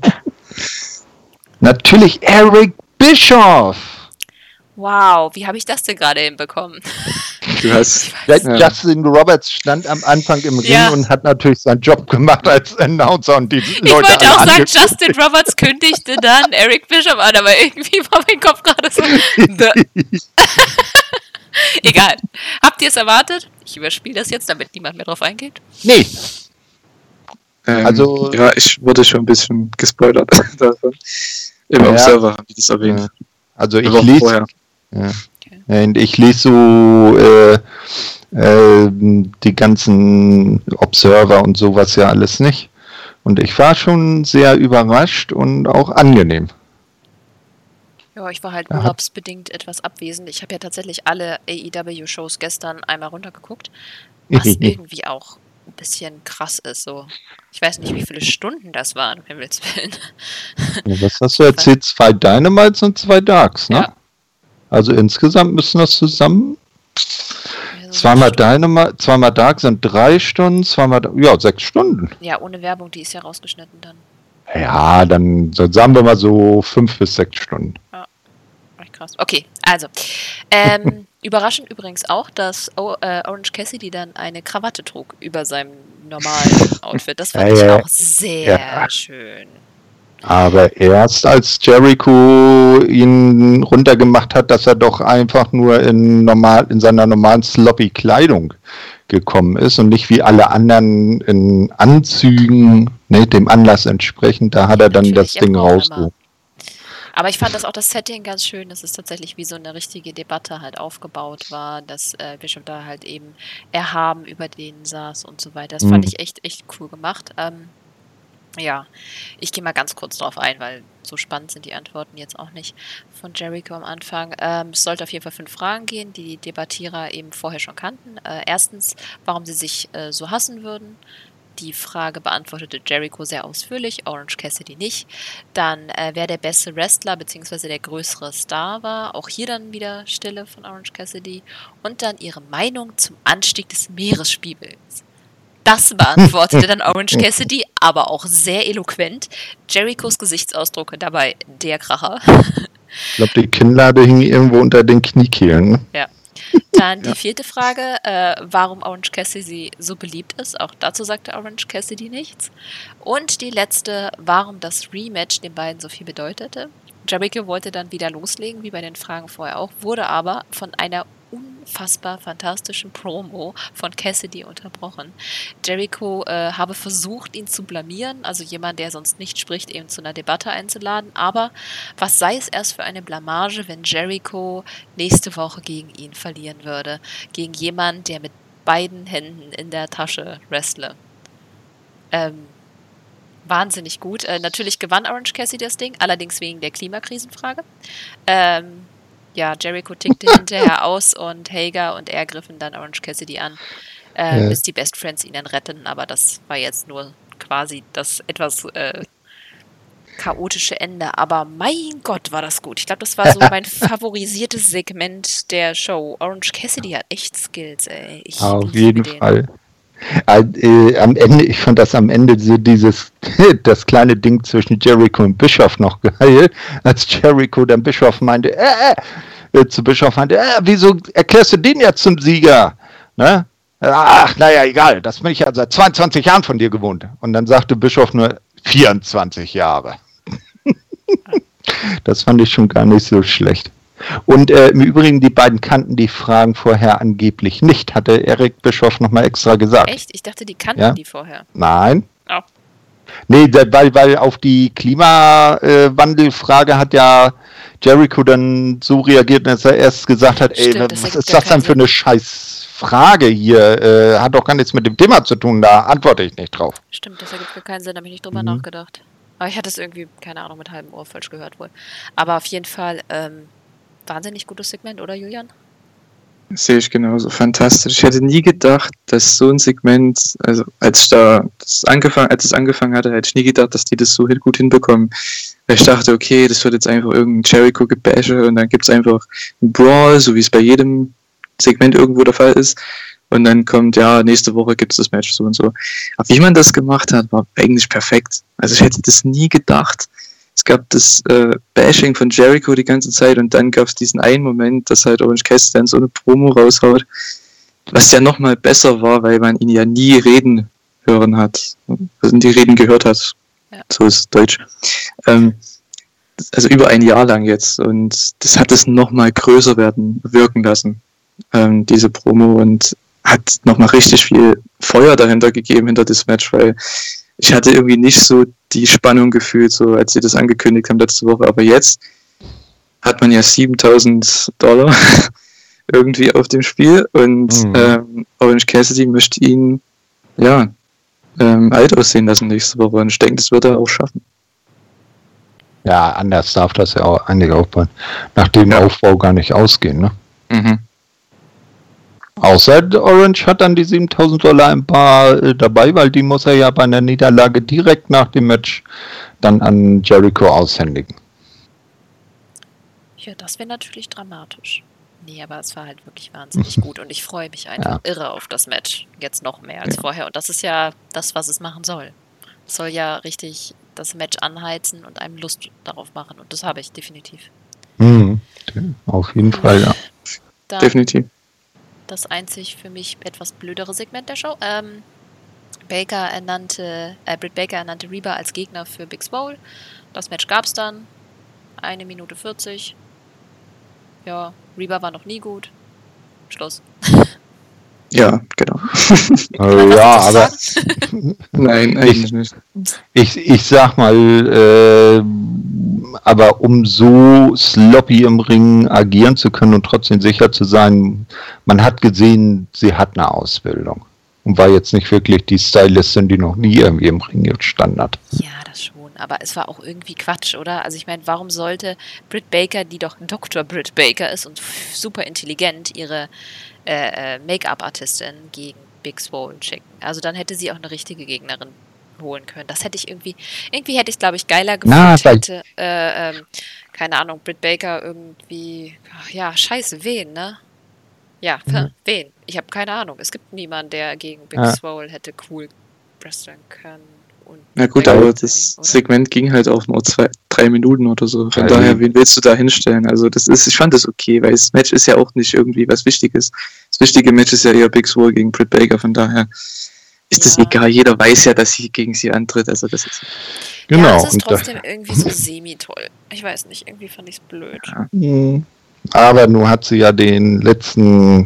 Natürlich Eric Bischof! Wow, wie habe ich das denn gerade hinbekommen? Du hast, (laughs) Justin Roberts stand am Anfang im Ring ja. und hat natürlich seinen Job gemacht als Announcer und die ich Leute wollte auch sagen, Justin Roberts kündigte dann Eric Bischof an, aber irgendwie war mein Kopf gerade so. (laughs) Egal. Habt ihr es erwartet? Ich überspiele das jetzt, damit niemand mehr drauf eingeht. Nee. Ähm, also, ja, ich wurde schon ein bisschen gespoilert (laughs) davon. Im ja. Observer haben die das erwähnt. Also ich lese. Ja. Okay. Ich lese so äh, äh, die ganzen Observer und sowas ja alles nicht. Und ich war schon sehr überrascht und auch angenehm. Ja, ich war halt urlaubsbedingt etwas abwesend. Ich habe ja tatsächlich alle AEW-Shows gestern einmal runtergeguckt, was (laughs) irgendwie auch ein bisschen krass ist. So. Ich weiß nicht, wie viele Stunden das waren, wenn wir Willen. Ja, was hast du erzählt? Zwei Dynamites und zwei Darks, ne? Ja. Also insgesamt müssen das zusammen. Ja, zweimal Dynamite, zweimal Dark sind drei Stunden, zweimal, ja, sechs Stunden. Ja, ohne Werbung, die ist ja rausgeschnitten dann. Ja, dann, dann sagen wir mal so fünf bis sechs Stunden. Ja, krass. Okay, also. Ähm, (laughs) Überraschend übrigens auch, dass äh, Orange Cassidy dann eine Krawatte trug über seinem normalen Outfit. Das fand ja, ich auch sehr ja. schön. Aber erst als Jericho ihn runtergemacht hat, dass er doch einfach nur in, normal, in seiner normalen sloppy Kleidung gekommen ist und nicht wie alle anderen in Anzügen, ne, dem Anlass entsprechend, da hat er dann Natürlich das Ding rausgeholt. Aber ich fand das auch das Setting ganz schön, dass es tatsächlich wie so eine richtige Debatte halt aufgebaut war, dass äh, Bischof da halt eben erhaben über den saß und so weiter. Das mhm. fand ich echt, echt cool gemacht. Ähm, ja, ich gehe mal ganz kurz drauf ein, weil so spannend sind die Antworten jetzt auch nicht von Jericho am Anfang. Ähm, es sollte auf jeden Fall fünf Fragen gehen, die die Debattierer eben vorher schon kannten. Äh, erstens, warum sie sich äh, so hassen würden. Die Frage beantwortete Jericho sehr ausführlich, Orange Cassidy nicht. Dann, äh, wer der beste Wrestler bzw. der größere Star war. Auch hier dann wieder Stille von Orange Cassidy. Und dann ihre Meinung zum Anstieg des Meeresspiegels. Das beantwortete dann (laughs) Orange Cassidy, aber auch sehr eloquent. Jerichos Gesichtsausdruck dabei der Kracher. Ich glaube, die Kinnlade hing irgendwo unter den Kniekehlen. Ne? Ja. Dann die vierte Frage, äh, warum Orange Cassidy so beliebt ist. Auch dazu sagte Orange Cassidy nichts. Und die letzte, warum das Rematch den beiden so viel bedeutete. Jericho wollte dann wieder loslegen, wie bei den Fragen vorher auch, wurde aber von einer unfassbar fantastischen Promo von Cassidy unterbrochen. Jericho äh, habe versucht, ihn zu blamieren, also jemand, der sonst nicht spricht, eben zu einer Debatte einzuladen. Aber was sei es erst für eine Blamage, wenn Jericho nächste Woche gegen ihn verlieren würde? Gegen jemanden, der mit beiden Händen in der Tasche wrestle. Ähm, wahnsinnig gut. Äh, natürlich gewann Orange Cassidy das Ding, allerdings wegen der Klimakrisenfrage. Ähm, ja, Jericho tickte (laughs) hinterher aus und Hager und er griffen dann Orange Cassidy an, äh, ja. bis die Best Friends ihn dann retten. Aber das war jetzt nur quasi das etwas äh, chaotische Ende. Aber mein Gott, war das gut. Ich glaube, das war so (laughs) mein favorisiertes Segment der Show. Orange Cassidy hat echt Skills, ey. Ich Auf jeden Fall. Am Ende, ich fand das am Ende so dieses, (laughs) das kleine Ding zwischen Jericho und Bischof noch geil, als Jericho dann Bischof meinte, äh, äh, zu Bischof meinte, äh, wieso erklärst du den jetzt zum Sieger? Ne? Ach, naja, egal, das bin ich ja seit 22 Jahren von dir gewohnt. Und dann sagte Bischof nur 24 Jahre. (laughs) das fand ich schon gar nicht so schlecht. Und äh, im Übrigen, die beiden kannten die Fragen vorher angeblich nicht, hatte Erik Bischof nochmal extra gesagt. Echt? Ich dachte, die kannten ja? die vorher. Nein. Oh. Nee, weil, weil auf die Klimawandelfrage hat ja Jericho dann so reagiert, dass er erst gesagt hat, Stimmt, ey, was ist das denn für eine scheiß Frage hier? Äh, hat doch gar nichts mit dem Thema zu tun, da antworte ich nicht drauf. Stimmt, das ergibt gar keinen Sinn, da habe ich nicht drüber mhm. nachgedacht. Aber ich hatte es irgendwie, keine Ahnung, mit halbem Ohr falsch gehört wohl. Aber auf jeden Fall, ähm, wahnsinnig gutes Segment, oder Julian? Sehe ich genauso. Fantastisch. Ich hätte nie gedacht, dass so ein Segment, also als ich da das angefangen, als es angefangen hatte, hätte ich nie gedacht, dass die das so gut hinbekommen. Weil ich dachte, okay, das wird jetzt einfach irgendein Jericho-Gebäsche und dann gibt es einfach ein Brawl, so wie es bei jedem Segment irgendwo der Fall ist. Und dann kommt, ja, nächste Woche gibt es das Match so und so. Aber wie man das gemacht hat, war eigentlich perfekt. Also ich hätte das nie gedacht es gab das äh, Bashing von Jericho die ganze Zeit und dann gab es diesen einen Moment, dass halt Orange Cassidy dann so eine Promo raushaut, was ja nochmal besser war, weil man ihn ja nie reden hören hat, also die Reden gehört hat. Ja. So ist Deutsch. Ähm, also über ein Jahr lang jetzt und das hat es nochmal größer werden, wirken lassen, ähm, diese Promo und hat nochmal richtig viel Feuer dahinter gegeben, hinter das Match, weil ich hatte irgendwie nicht so die Spannung gefühlt, so als sie das angekündigt haben letzte Woche. Aber jetzt hat man ja 7000 Dollar (laughs) irgendwie auf dem Spiel und mhm. ähm, Orange Cassidy möchte ihn ja ähm, alt aussehen lassen nächste Woche und ich denke, das wird er auch schaffen. Ja, anders darf das ja auch einige aufbauen. Nach dem ja. Aufbau gar nicht ausgehen, ne? Mhm. Außer Orange hat dann die 7000 Dollar im Bar äh, dabei, weil die muss er ja bei einer Niederlage direkt nach dem Match dann an Jericho aushändigen. Ja, das wäre natürlich dramatisch. Nee, aber es war halt wirklich wahnsinnig (laughs) gut und ich freue mich einfach ja. irre auf das Match. Jetzt noch mehr als ja. vorher. Und das ist ja das, was es machen soll. Es soll ja richtig das Match anheizen und einem Lust darauf machen. Und das habe ich definitiv. Mhm. Auf jeden Fall, ja. Dann definitiv das einzig für mich etwas blödere Segment der Show. Ähm, Baker ernannte, äh, Britt Baker ernannte Reba als Gegner für Big Swole. Das Match gab es dann. Eine Minute 40. Ja, Reba war noch nie gut. Schluss. (laughs) Ja, genau. äh, (laughs) ja, aber (laughs) nein, eigentlich ich, nicht. Ich, ich sag mal, äh, aber um so sloppy im Ring agieren zu können und trotzdem sicher zu sein, man hat gesehen, sie hat eine Ausbildung und war jetzt nicht wirklich die Stylistin, die noch nie irgendwie im Ring gestanden hat. Ja, das schon. Aber es war auch irgendwie Quatsch, oder? Also ich meine, warum sollte Britt Baker, die doch Dr. Britt Baker ist und super intelligent, ihre äh, äh, Make-up-Artistin gegen Big Swole schicken? Also dann hätte sie auch eine richtige Gegnerin holen können. Das hätte ich irgendwie, irgendwie hätte ich glaube ich geiler gefunden, hätte, äh, ähm, keine Ahnung, Britt Baker irgendwie, ach, ja, scheiße, wen, ne? Ja, mhm. wen? Ich habe keine Ahnung. Es gibt niemanden, der gegen Big ja. Swole hätte cool wresteln können. Und Na gut, aber das oder? Segment ging halt auch nur zwei, drei Minuten oder so. Von ja, daher, wen willst du da hinstellen? Also das ist, ich fand das okay, weil das Match ist ja auch nicht irgendwie was Wichtiges. Das wichtige Match ist ja eher Big Swole gegen Britt Baker, von daher ist das egal. Jeder weiß ja, dass sie gegen sie antritt. Also das ist genau. Ja, es ist trotzdem irgendwie so semi-toll. Ich weiß nicht, irgendwie fand ich es blöd. Ja. Hm. Aber nun hat sie ja den letzten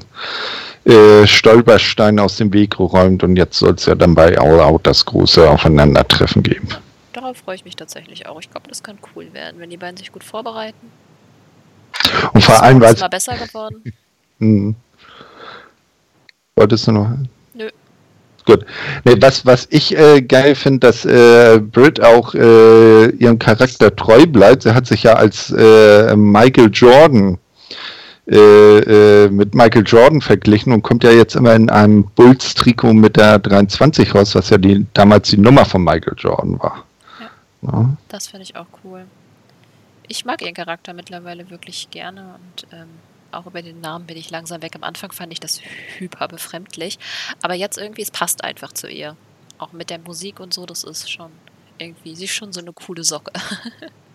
äh, Stolperstein aus dem Weg geräumt und jetzt soll es ja dann bei All Out das große Aufeinandertreffen geben. Darauf freue ich mich tatsächlich auch. Ich glaube, das kann cool werden, wenn die beiden sich gut vorbereiten. Und vor allem, weil ist mal besser geworden. (laughs) Hm. Wolltest du noch? Nö. Gut. Nee, was, was ich äh, geil finde, dass äh, Britt auch äh, ihrem Charakter treu bleibt. Sie hat sich ja als äh, Michael Jordan äh, äh, mit Michael Jordan verglichen und kommt ja jetzt immer in einem Bulls-Trikot mit der 23 raus, was ja die, damals die Nummer von Michael Jordan war. Ja. ja. Das finde ich auch cool. Ich mag ihren Charakter mittlerweile wirklich gerne und ähm, auch über den Namen bin ich langsam weg. Am Anfang fand ich das hyper befremdlich. Aber jetzt irgendwie, es passt einfach zu ihr. Auch mit der Musik und so, das ist schon irgendwie, sie ist schon so eine coole Socke. (laughs)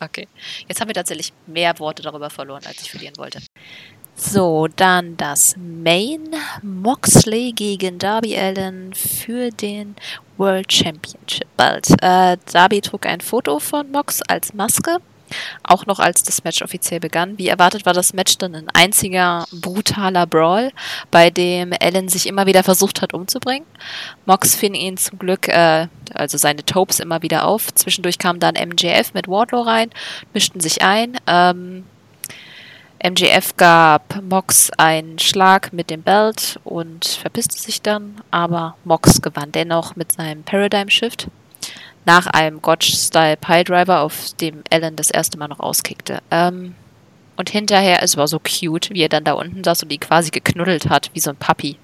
okay. Jetzt haben wir tatsächlich mehr Worte darüber verloren, als ich verlieren wollte. So, dann das Main Moxley gegen Darby Allen für den World Championship bald. Äh, Darby trug ein Foto von Mox als Maske auch noch als das Match offiziell begann. Wie erwartet war das Match dann ein einziger brutaler Brawl, bei dem Ellen sich immer wieder versucht hat umzubringen. Mox fing ihn zum Glück, äh, also seine Topes immer wieder auf. Zwischendurch kam dann MJF mit Wardlow rein, mischten sich ein. Ähm, MJF gab Mox einen Schlag mit dem Belt und verpisste sich dann, aber Mox gewann dennoch mit seinem Paradigm Shift nach einem Gotch-Style Piledriver, auf dem Ellen das erste Mal noch auskickte. Ähm, und hinterher, es war so cute, wie er dann da unten saß und die quasi geknuddelt hat, wie so ein Puppy.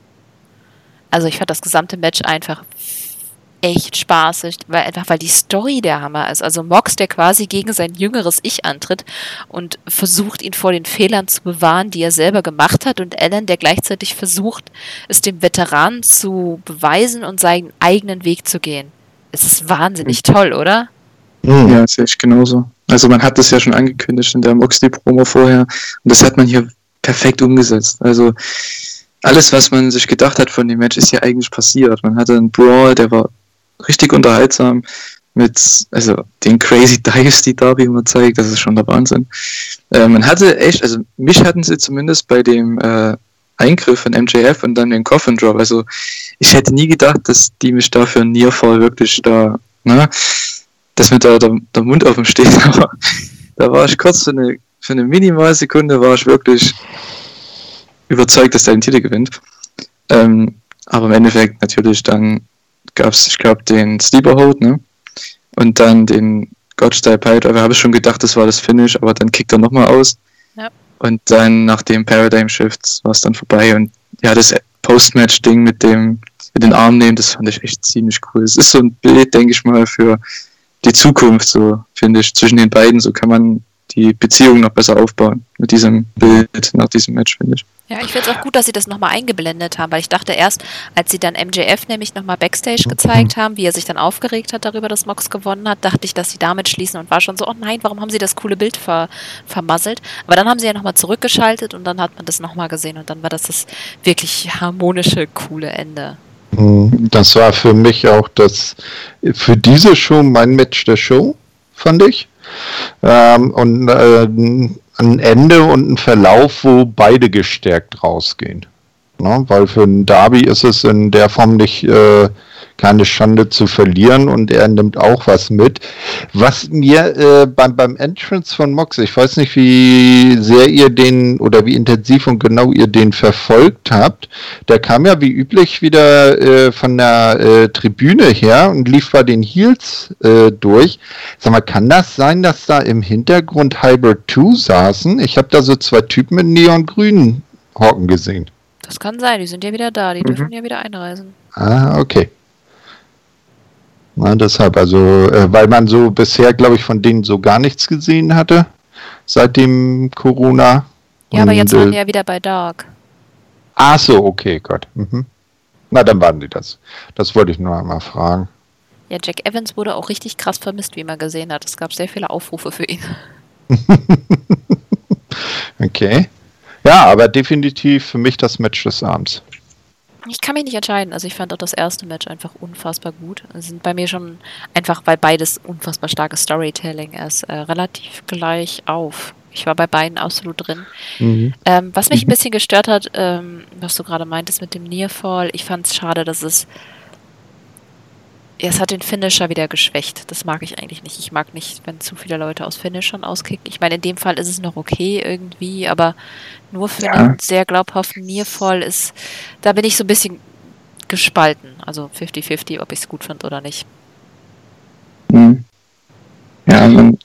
Also ich fand das gesamte Match einfach echt spaßig, weil einfach weil die Story der Hammer ist. Also Mox, der quasi gegen sein jüngeres Ich antritt und versucht, ihn vor den Fehlern zu bewahren, die er selber gemacht hat, und Ellen, der gleichzeitig versucht, es dem Veteranen zu beweisen und seinen eigenen Weg zu gehen. Es ist wahnsinnig toll, oder? Mhm. Ja, sehe ich genauso. Also man hat das ja schon angekündigt in der Moxley-Promo vorher und das hat man hier perfekt umgesetzt. Also alles, was man sich gedacht hat von dem Match, ist ja eigentlich passiert. Man hatte einen Brawl, der war richtig unterhaltsam mit also den Crazy Dives, die Darby immer zeigt, das ist schon der Wahnsinn. Äh, man hatte echt, also mich hatten sie zumindest bei dem äh, Eingriff von MJF und dann den Coffin Drop. Also ich hätte nie gedacht, dass die mich da für einen Nearfall wirklich da, ne, dass mir da der, der Mund offen steht. (laughs) Aber da war ich kurz für eine, für eine Minimalsekunde war ich wirklich überzeugt, dass der den Titel gewinnt. Ähm, aber im Endeffekt natürlich dann gab es, ich glaube, den Sleeper Hold, ne? Und dann den Godstyle Pile, aber habe ich schon gedacht, das war das Finish, aber dann kickt er nochmal aus. Und dann nach dem Paradigm Shift war es dann vorbei. Und ja, das Post-Match-Ding mit dem mit den Arm nehmen, das fand ich echt ziemlich cool. Es ist so ein Bild, denke ich mal, für die Zukunft, so finde ich, zwischen den beiden. So kann man die Beziehung noch besser aufbauen mit diesem Bild nach diesem Match, finde ich. Ja, ich finde es auch gut, dass sie das nochmal eingeblendet haben, weil ich dachte erst, als sie dann MJF nämlich nochmal Backstage gezeigt haben, wie er sich dann aufgeregt hat darüber, dass Mox gewonnen hat, dachte ich, dass sie damit schließen und war schon so, oh nein, warum haben sie das coole Bild ver vermasselt? Aber dann haben sie ja nochmal zurückgeschaltet und dann hat man das nochmal gesehen und dann war das das wirklich harmonische, coole Ende. Mhm. Das war für mich auch das, für diese Show mein Match der Show, fand ich. Ähm, und äh, ein Ende und ein Verlauf, wo beide gestärkt rausgehen. Ne? Weil für ein Derby ist es in der Form nicht äh, keine Schande zu verlieren und er nimmt auch was mit. Was mir äh, beim, beim Entrance von Mox, ich weiß nicht, wie sehr ihr den oder wie intensiv und genau ihr den verfolgt habt, der kam ja wie üblich wieder äh, von der äh, Tribüne her und lief bei den Heels äh, durch. Sag mal, kann das sein, dass da im Hintergrund Hybrid 2 saßen? Ich habe da so zwei Typen mit neongrünen Hocken gesehen. Das kann sein, die sind ja wieder da, die mhm. dürfen ja wieder einreisen. Ah, okay. Na, deshalb, also, äh, weil man so bisher, glaube ich, von denen so gar nichts gesehen hatte, seit dem Corona. Ja, Und, aber jetzt waren äh, die ja wieder bei Dark. Ach so, okay, Gott. Mhm. Na, dann waren die das. Das wollte ich nur einmal fragen. Ja, Jack Evans wurde auch richtig krass vermisst, wie man gesehen hat. Es gab sehr viele Aufrufe für ihn. (laughs) okay. Ja, aber definitiv für mich das Match des Abends. Ich kann mich nicht entscheiden. Also ich fand auch das erste Match einfach unfassbar gut. Es sind bei mir schon einfach, weil beides unfassbar starkes Storytelling ist, äh, relativ gleich auf. Ich war bei beiden absolut drin. Mhm. Ähm, was mich mhm. ein bisschen gestört hat, ähm, was du gerade meintest mit dem Nearfall, ich fand es schade, dass es ja, es hat den Finisher wieder geschwächt. Das mag ich eigentlich nicht. Ich mag nicht, wenn zu viele Leute aus Finishern auskicken. Ich meine, in dem Fall ist es noch okay irgendwie, aber nur für ja. einen sehr glaubhaften Nearfall ist, da bin ich so ein bisschen gespalten. Also 50-50, ob ich es gut finde oder nicht. Mhm. Ja, man,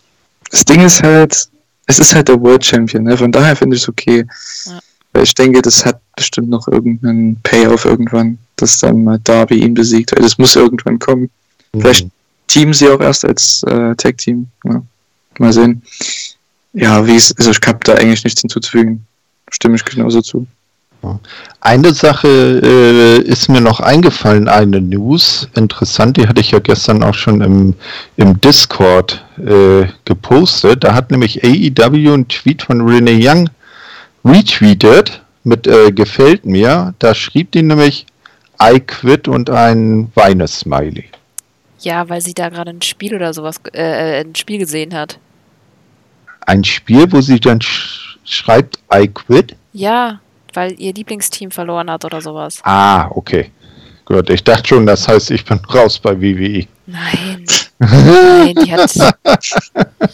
das Ding ist halt, es ist halt der World Champion, ne? von daher finde ich es okay. Ja. Weil ich denke, das hat bestimmt noch irgendeinen Payoff irgendwann, dass dann mal Darby ihn besiegt, das muss irgendwann kommen. Mhm. Vielleicht teamen sie auch erst als äh, Tag-Team. Ja. Mal sehen. Ja, wie es, also ich habe da eigentlich nichts hinzuzufügen. Stimme ich genauso zu. Eine Sache äh, ist mir noch eingefallen, eine News, interessant, die hatte ich ja gestern auch schon im, im Discord äh, gepostet. Da hat nämlich AEW einen Tweet von Renee Young retweetet mit äh, gefällt mir. Da schrieb die nämlich I quit und ein Weine-Smiley. Ja, weil sie da gerade ein Spiel oder sowas, äh, ein Spiel gesehen hat. Ein Spiel, wo sie dann sch schreibt I quit? Ja, weil ihr Lieblingsteam verloren hat oder sowas. Ah, okay. Gut, ich dachte schon, das heißt, ich bin raus bei WWE. Nein. Nein, die hat. (laughs) (laughs)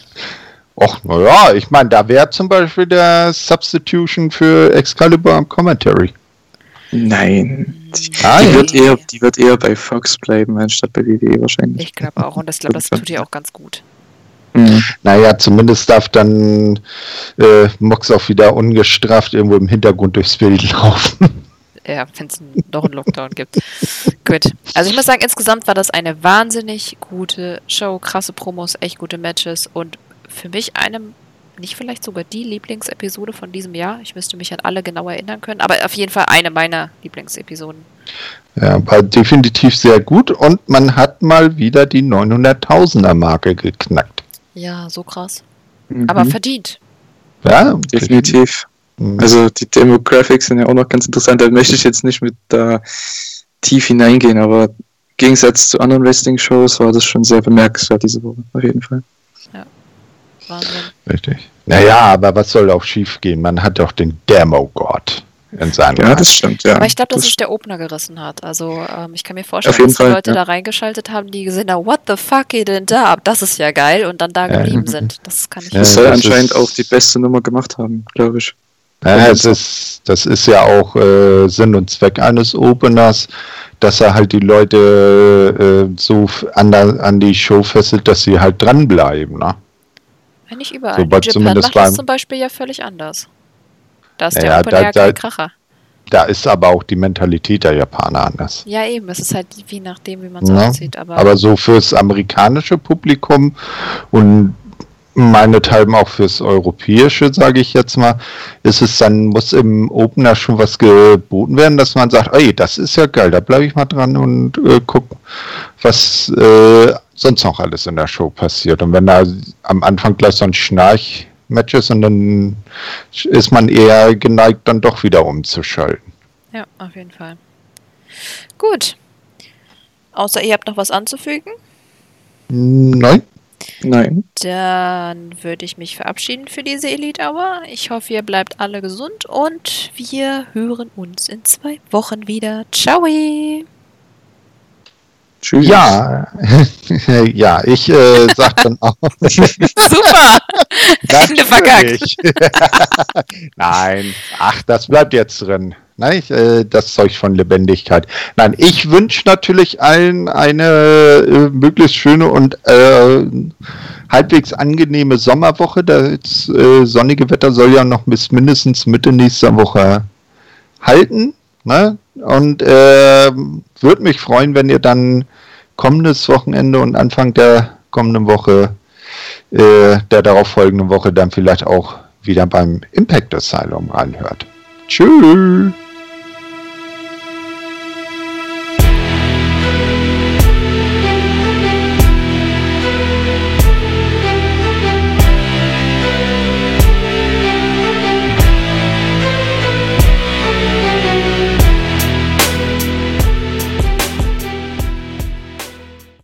Och, naja, ich meine, da wäre zum Beispiel der Substitution für Excalibur am Commentary. Nein. Die, die, wird eher, die wird eher bei Fox bleiben, anstatt bei WWE wahrscheinlich. Ich glaube auch, und ich glaube, das tut ihr auch ganz gut. Mhm. Naja, zumindest darf dann äh, Mox auch wieder ungestraft irgendwo im Hintergrund durchs Bild laufen. Ja, wenn es noch einen Lockdown gibt. Gut. Also ich muss sagen, insgesamt war das eine wahnsinnig gute Show, krasse Promos, echt gute Matches und für mich eine, nicht vielleicht sogar die Lieblingsepisode von diesem Jahr. Ich müsste mich an alle genau erinnern können, aber auf jeden Fall eine meiner Lieblingsepisoden. Ja, war definitiv sehr gut und man hat mal wieder die 900.000er Marke geknackt. Ja, so krass. Mhm. Aber verdient. Ja, definitiv. Mhm. Also die Demographics sind ja auch noch ganz interessant. Da möchte ich jetzt nicht mit da tief hineingehen, aber im Gegensatz zu anderen Wrestling-Shows war das schon sehr bemerkenswert diese Woche, auf jeden Fall. Ja. Wahnsinn. Richtig. Naja, aber was soll auch schief gehen? Man hat doch den Demo-Gott in seinem Ja, das stimmt, ja. Aber ich glaube, dass das sich der Opener gerissen hat. Also ähm, ich kann mir vorstellen, dass die Leute ja. da reingeschaltet haben, die gesehen haben, what the fuck geht denn da? Das ist ja geil und dann da geblieben ja. sind. (laughs) Das kann ich ja, Das soll anscheinend auch die beste Nummer gemacht haben, glaube ich. Ja, das ist, das ist ja auch äh, Sinn und Zweck eines Openers, dass er halt die Leute äh, so an, der, an die Show fesselt, dass sie halt dranbleiben. Ne? Wenn nicht überall. So, Japan macht das zum Beispiel ja völlig anders. Da ist naja, der Open da, Air da, Kracher. Da ist aber auch die Mentalität der Japaner anders. Ja, eben. Es ist halt wie nachdem, wie man es ja. aussieht. Aber, aber so fürs amerikanische Publikum und meinethalben auch fürs europäische, sage ich jetzt mal, ist es dann, muss im Opener schon was geboten werden, dass man sagt, ey, das ist ja geil, da bleibe ich mal dran und äh, guck, was äh, sonst noch alles in der Show passiert. Und wenn da am Anfang gleich so ein Schnarch Matches und dann ist man eher geneigt, dann doch wieder umzuschalten. Ja, auf jeden Fall. Gut. Außer ihr habt noch was anzufügen? Nein. Nein. Dann würde ich mich verabschieden für diese Elite Hour. Ich hoffe, ihr bleibt alle gesund und wir hören uns in zwei Wochen wieder. Ciao! Tschüss. Ja, (laughs) ja, ich äh, sag dann auch. (laughs) Super! Ende verkackt. (laughs) Nein, ach, das bleibt jetzt drin. Nein, ich, äh, das Zeug von Lebendigkeit. Nein, ich wünsche natürlich allen eine äh, möglichst schöne und äh, halbwegs angenehme Sommerwoche. Das äh, sonnige Wetter soll ja noch bis mindestens Mitte nächster Woche halten. Ne? Und äh, würde mich freuen, wenn ihr dann kommendes Wochenende und Anfang der kommenden Woche, äh, der darauffolgenden Woche dann vielleicht auch wieder beim Impact Asylum reinhört. Tschüss!